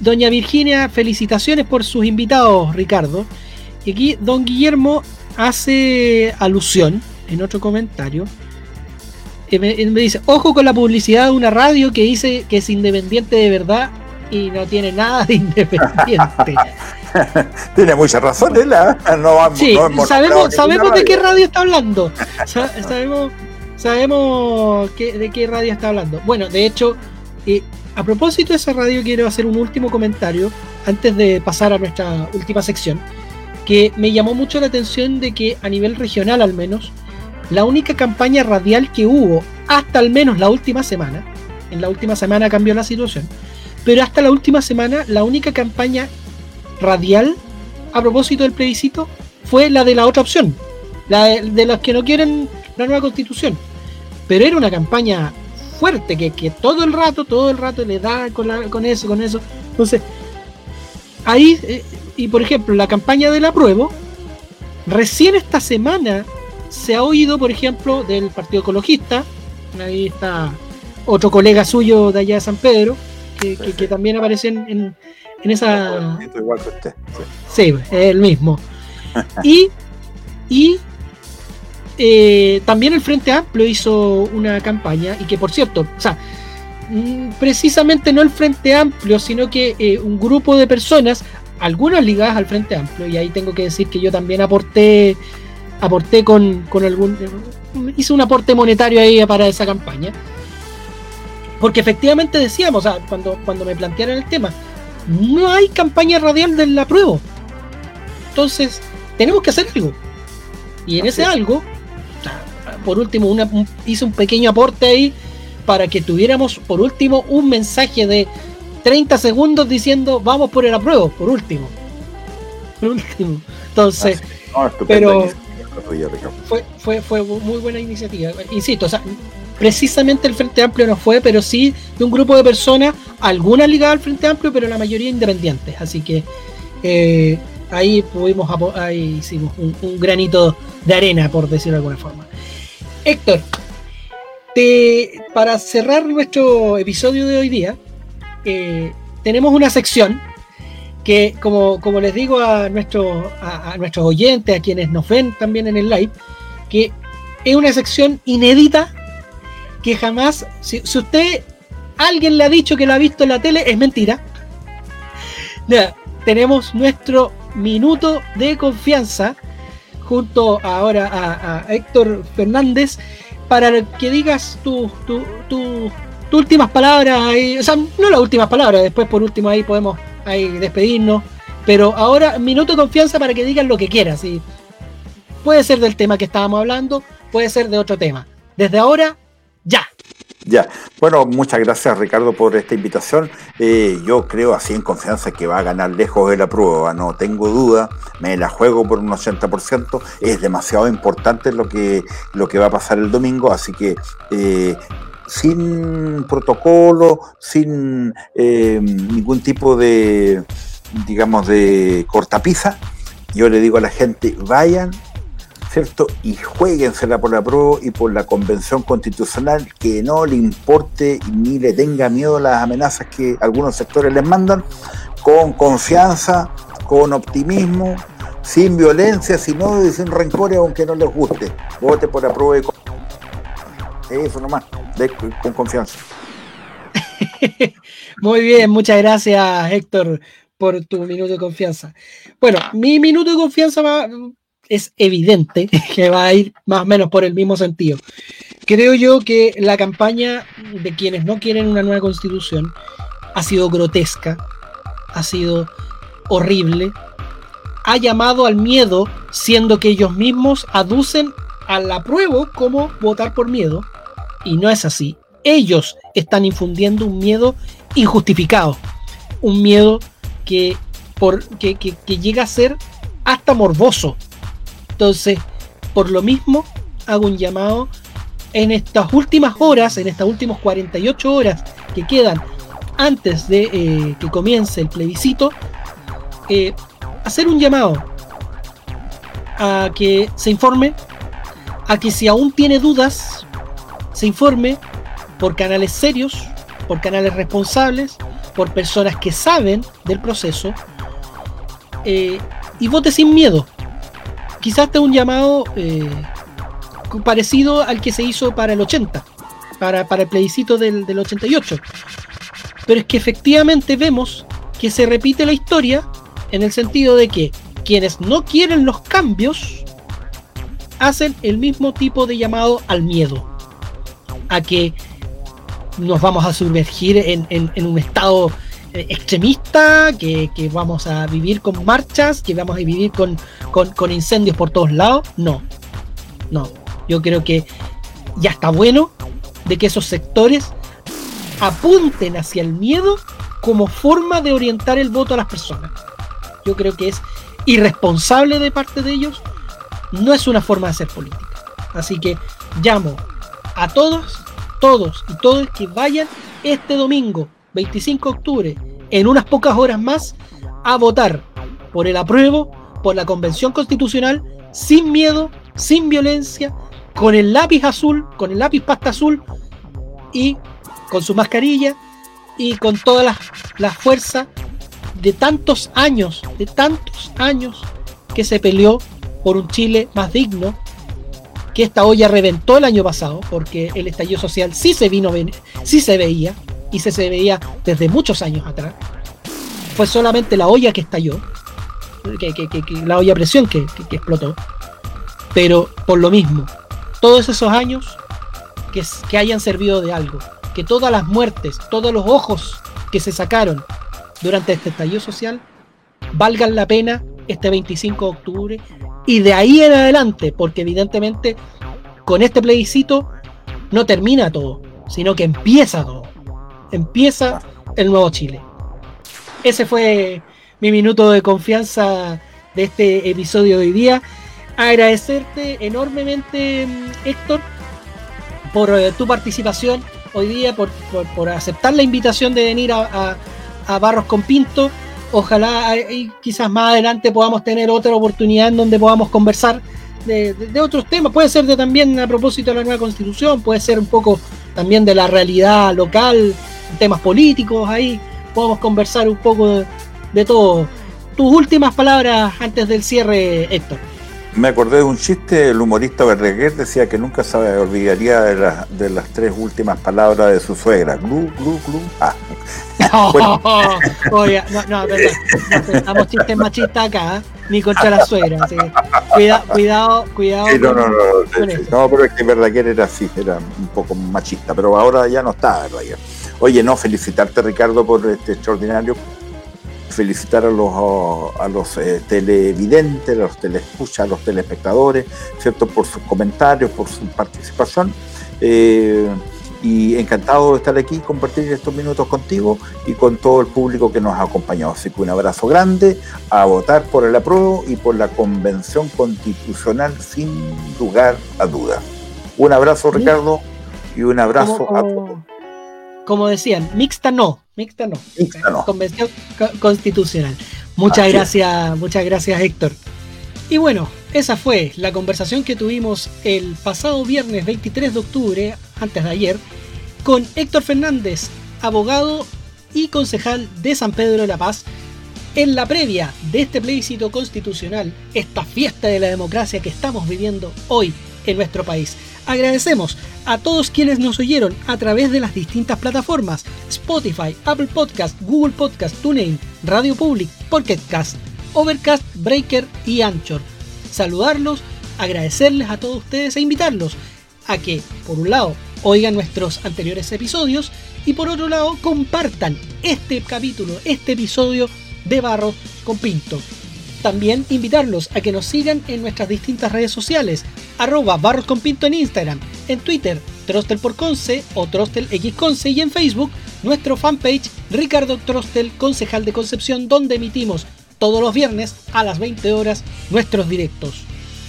Doña Virginia, felicitaciones por sus invitados, Ricardo. Y aquí don Guillermo hace alusión en otro comentario. Y me, dice, ojo con la publicidad de una radio que dice que es independiente de verdad y no tiene nada de *laughs* independiente. *laughs* tiene mucha razón, ¿eh? No, sí, sabemos, sabemos de qué radio está hablando. *laughs* sabemos sabemos de qué radio está hablando. Bueno, de hecho, eh, a propósito de esa radio, quiero hacer un último comentario antes de pasar a nuestra última sección, que me llamó mucho la atención de que a nivel regional al menos, la única campaña radial que hubo hasta al menos la última semana, en la última semana cambió la situación, pero hasta la última semana la única campaña radial a propósito del plebiscito fue la de la otra opción, la de, los que no quieren la nueva constitución. Pero era una campaña fuerte, que, que todo el rato, todo el rato le da con, con eso, con eso. Entonces, ahí, eh, y por ejemplo, la campaña del apruebo, recién esta semana se ha oído, por ejemplo, del Partido Ecologista, ahí está otro colega suyo de allá de San Pedro, que, que, también aparece en, en, esa... Igual que usted. Sí, sí el mismo. *laughs* y, y eh, también el Frente Amplio hizo una campaña y que por cierto, o sea, precisamente no el Frente Amplio, sino que eh, un grupo de personas, algunas ligadas al Frente Amplio, y ahí tengo que decir que yo también aporté, aporté con, con algún, hice un aporte monetario ahí para esa campaña, porque efectivamente decíamos, o sea, cuando, cuando me plantearon el tema, no hay campaña radial del apruebo. Entonces, tenemos que hacer algo. Y en ese algo por último, una, hice un pequeño aporte ahí para que tuviéramos, por último, un mensaje de 30 segundos diciendo vamos por el apruebo, por último. *laughs* Por último. Entonces, ah, pero fue, fue, fue muy buena iniciativa. Insisto, o sea, precisamente el Frente Amplio no fue, pero sí de un grupo de personas, algunas ligadas al Frente Amplio, pero la mayoría independientes. Así que eh, ahí pudimos, ahí hicimos un, granito de arena, por decirlo de alguna forma. Héctor, para cerrar nuestro episodio de hoy día, eh, tenemos una sección que, como, como les digo a, a, nuestros oyentes, a quienes nos ven también en el live, que es una sección inédita que jamás, si, usted, alguien le ha dicho que lo ha visto en la tele, es mentira. *laughs* tenemos nuestro minuto de confianza junto ahora a, Héctor Fernández para que digas tus tu, últimas palabras, o sea, no las últimas palabras, después por último ahí podemos ahí despedirnos, pero ahora minuto de confianza para que digas lo que quieras. Y puede ser del tema que estábamos hablando, puede ser de otro tema. Desde ahora, ya. Ya, bueno, muchas gracias Ricardo por esta invitación. Eh, yo creo así en confianza que va a ganar lejos de la prueba, no tengo duda, me la juego por un 80%, es demasiado importante lo que, lo que va a pasar el domingo, así que eh, sin protocolo, sin eh, ningún tipo de, digamos, de cortapisa, yo le digo a la gente, vayan ¿cierto? Y jueguensela por la PRO y por la Convención Constitucional, que no le importe ni le tenga miedo las amenazas que algunos sectores les mandan, con confianza, con optimismo, sin violencia, sino sin rencores, aunque no les guste. Vote por la PRO. Eso nomás, con confianza. *laughs* Muy bien, muchas gracias Héctor por tu minuto de confianza. Bueno, mi minuto de confianza va, es evidente *laughs* que va a ir más o menos por el mismo sentido. Creo yo que la campaña de quienes no quieren una nueva constitución ha sido grotesca, ha sido horrible, ha llamado al miedo, siendo que ellos mismos aducen al apruebo como votar por miedo, y no es así. Ellos están infundiendo un miedo injustificado, un miedo que, por, que, que llega a ser hasta morboso. Entonces, por lo mismo, hago un llamado en estas últimas horas, en estas últimas 48 horas que quedan antes de eh, que comience el plebiscito, eh, hacer un llamado a que se informe, a que si aún tiene dudas, se informe por canales serios, por canales responsables, por personas que saben del proceso eh, y vote sin miedo. Quizás este un llamado parecido al que se hizo para el 80, para, el plebiscito del, del 88. Pero es que efectivamente vemos que se repite la historia en el sentido de que quienes no quieren los cambios hacen el mismo tipo de llamado al miedo, a que nos vamos a sumergir en, un estado eh, extremista, que, vamos a vivir con marchas, que vamos a vivir con, con, con incendios por todos lados. No, no. Yo creo que ya está bueno de que esos sectores apunten hacia el miedo como forma de orientar el voto a las personas. Yo creo que es irresponsable de parte de ellos, no es una forma de hacer política. Así que llamo a todos, todos y todos que vayan este domingo, 25 de octubre, en unas pocas horas más, a votar por el apruebo, por la Convención Constitucional, sin miedo, sin violencia, con el lápiz azul, con el lápiz pasta azul y con su mascarilla y con toda la, la fuerza de tantos años, de tantos años que se peleó por un Chile más digno, que esta olla reventó el año pasado, porque el estallido social sí se vino, sí se veía, y se, se veía desde muchos años atrás. Fue solamente la olla que estalló, que, la olla a presión que explotó. Pero por lo mismo, todos esos años que, que hayan servido de algo, que todas las muertes, todos los ojos que se sacaron durante este estallido social valgan la pena este 25 de octubre y de ahí en adelante, porque evidentemente con este plebiscito no termina todo, sino que empieza todo. Empieza el nuevo Chile. Ese fue mi minuto de confianza de este episodio de hoy día agradecerte enormemente, Héctor, por eh, tu participación hoy día, por, aceptar la invitación de venir a, Barros con Pinto. Ojalá y quizás más adelante podamos tener otra oportunidad en donde podamos conversar de, otros temas. Puede ser de también a propósito de la nueva constitución, puede ser un poco también de la realidad local, temas políticos, ahí podemos conversar un poco de todo. Tus últimas palabras antes del cierre, Héctor. Me acordé de un chiste, el humorista Berreguer decía que nunca se olvidaría de, las tres últimas palabras de su suegra. Glu, glu, glu. Ah. *laughs* No, *laughs* oye, no, no, no, estamos chistes machistas acá, ¿eh? ni contra la suegra. Cuidado, cuidado, cuidado. no, no, no, no, pero es que Verdaguer era así, era un poco machista, pero ahora ya no está Verdaguer. Oye, no, felicitarte Ricardo por este extraordinario felicitar a los, a los eh, televidentes, a los telescuchas, a los telespectadores, ¿cierto? Por sus comentarios, por su participación. Eh, y encantado de estar aquí, compartir estos minutos contigo y con todo el público que nos ha acompañado. Así que un abrazo grande, a votar por el apruebo y por la convención constitucional sin lugar a duda. Un abrazo Ricardo y un abrazo a todos. Como decían, mixta no, Mixta no. Convención constitucional. Muchas gracias, muchas gracias Héctor. Y bueno, esa fue la conversación que tuvimos el pasado viernes 23 de octubre, antes de ayer, con Héctor Fernández, abogado y concejal de San Pedro de la Paz, en la previa de este plebiscito constitucional, esta fiesta de la democracia que estamos viviendo hoy en nuestro país. Agradecemos a todos quienes nos oyeron a través de las distintas plataformas Spotify, Apple Podcast, Google Podcast, TuneIn, Radio Public, Pocketcast, Overcast, Breaker y Anchor. Saludarlos, agradecerles a todos ustedes e invitarlos a que, por un lado, oigan nuestros anteriores episodios y por otro lado, compartan este capítulo, este episodio de Barros con Pinto. También invitarlos a que nos sigan en nuestras distintas redes sociales, arroba Barros con Pinto en Instagram, en Twitter, Trostel por o Trostel y en Facebook, nuestro fanpage Ricardo Trostel, concejal de Concepción, donde emitimos todos los viernes a las 20 horas nuestros directos.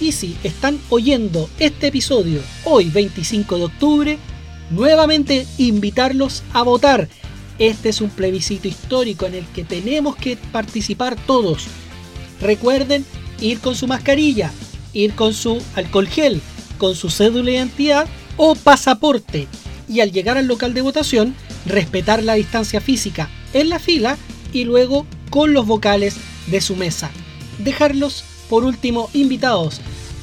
Y si están oyendo este episodio hoy 25 de octubre, nuevamente invitarlos a votar. Este es un plebiscito histórico en el que tenemos que participar todos. Recuerden ir con su mascarilla, ir con su alcohol gel, con su cédula de identidad o pasaporte. Y al llegar al local de votación, respetar la distancia física en la fila y luego con los vocales de su mesa. Dejarlos por último invitados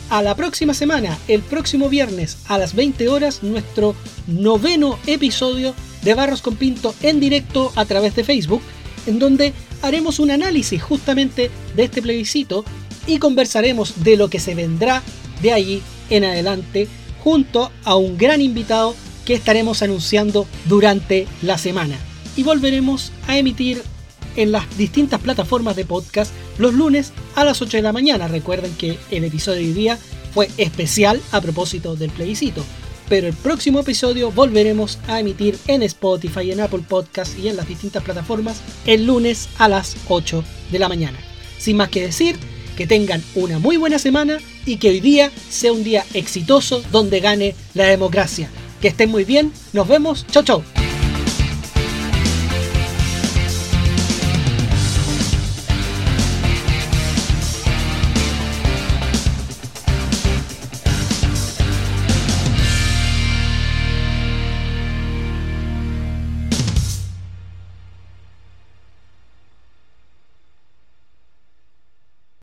a la próxima semana, el próximo viernes a las 20 horas, nuestro noveno episodio de Barros con Pinto en directo a través de Facebook, en donde haremos un análisis justamente de este plebiscito y conversaremos de lo que se vendrá de allí en adelante junto a un gran invitado que estaremos anunciando durante la semana. Y volveremos a emitir en las distintas plataformas de podcast los lunes a las 8 de la mañana. Recuerden que el episodio de hoy día fue especial a propósito del plebiscito. Pero el próximo episodio volveremos a emitir en Spotify, en Apple Podcast y en las distintas plataformas el lunes a las 8 de la mañana. Sin más que decir, que tengan una muy buena semana y que hoy día sea un día exitoso donde gane la democracia. Que estén muy bien, nos vemos, chau chau.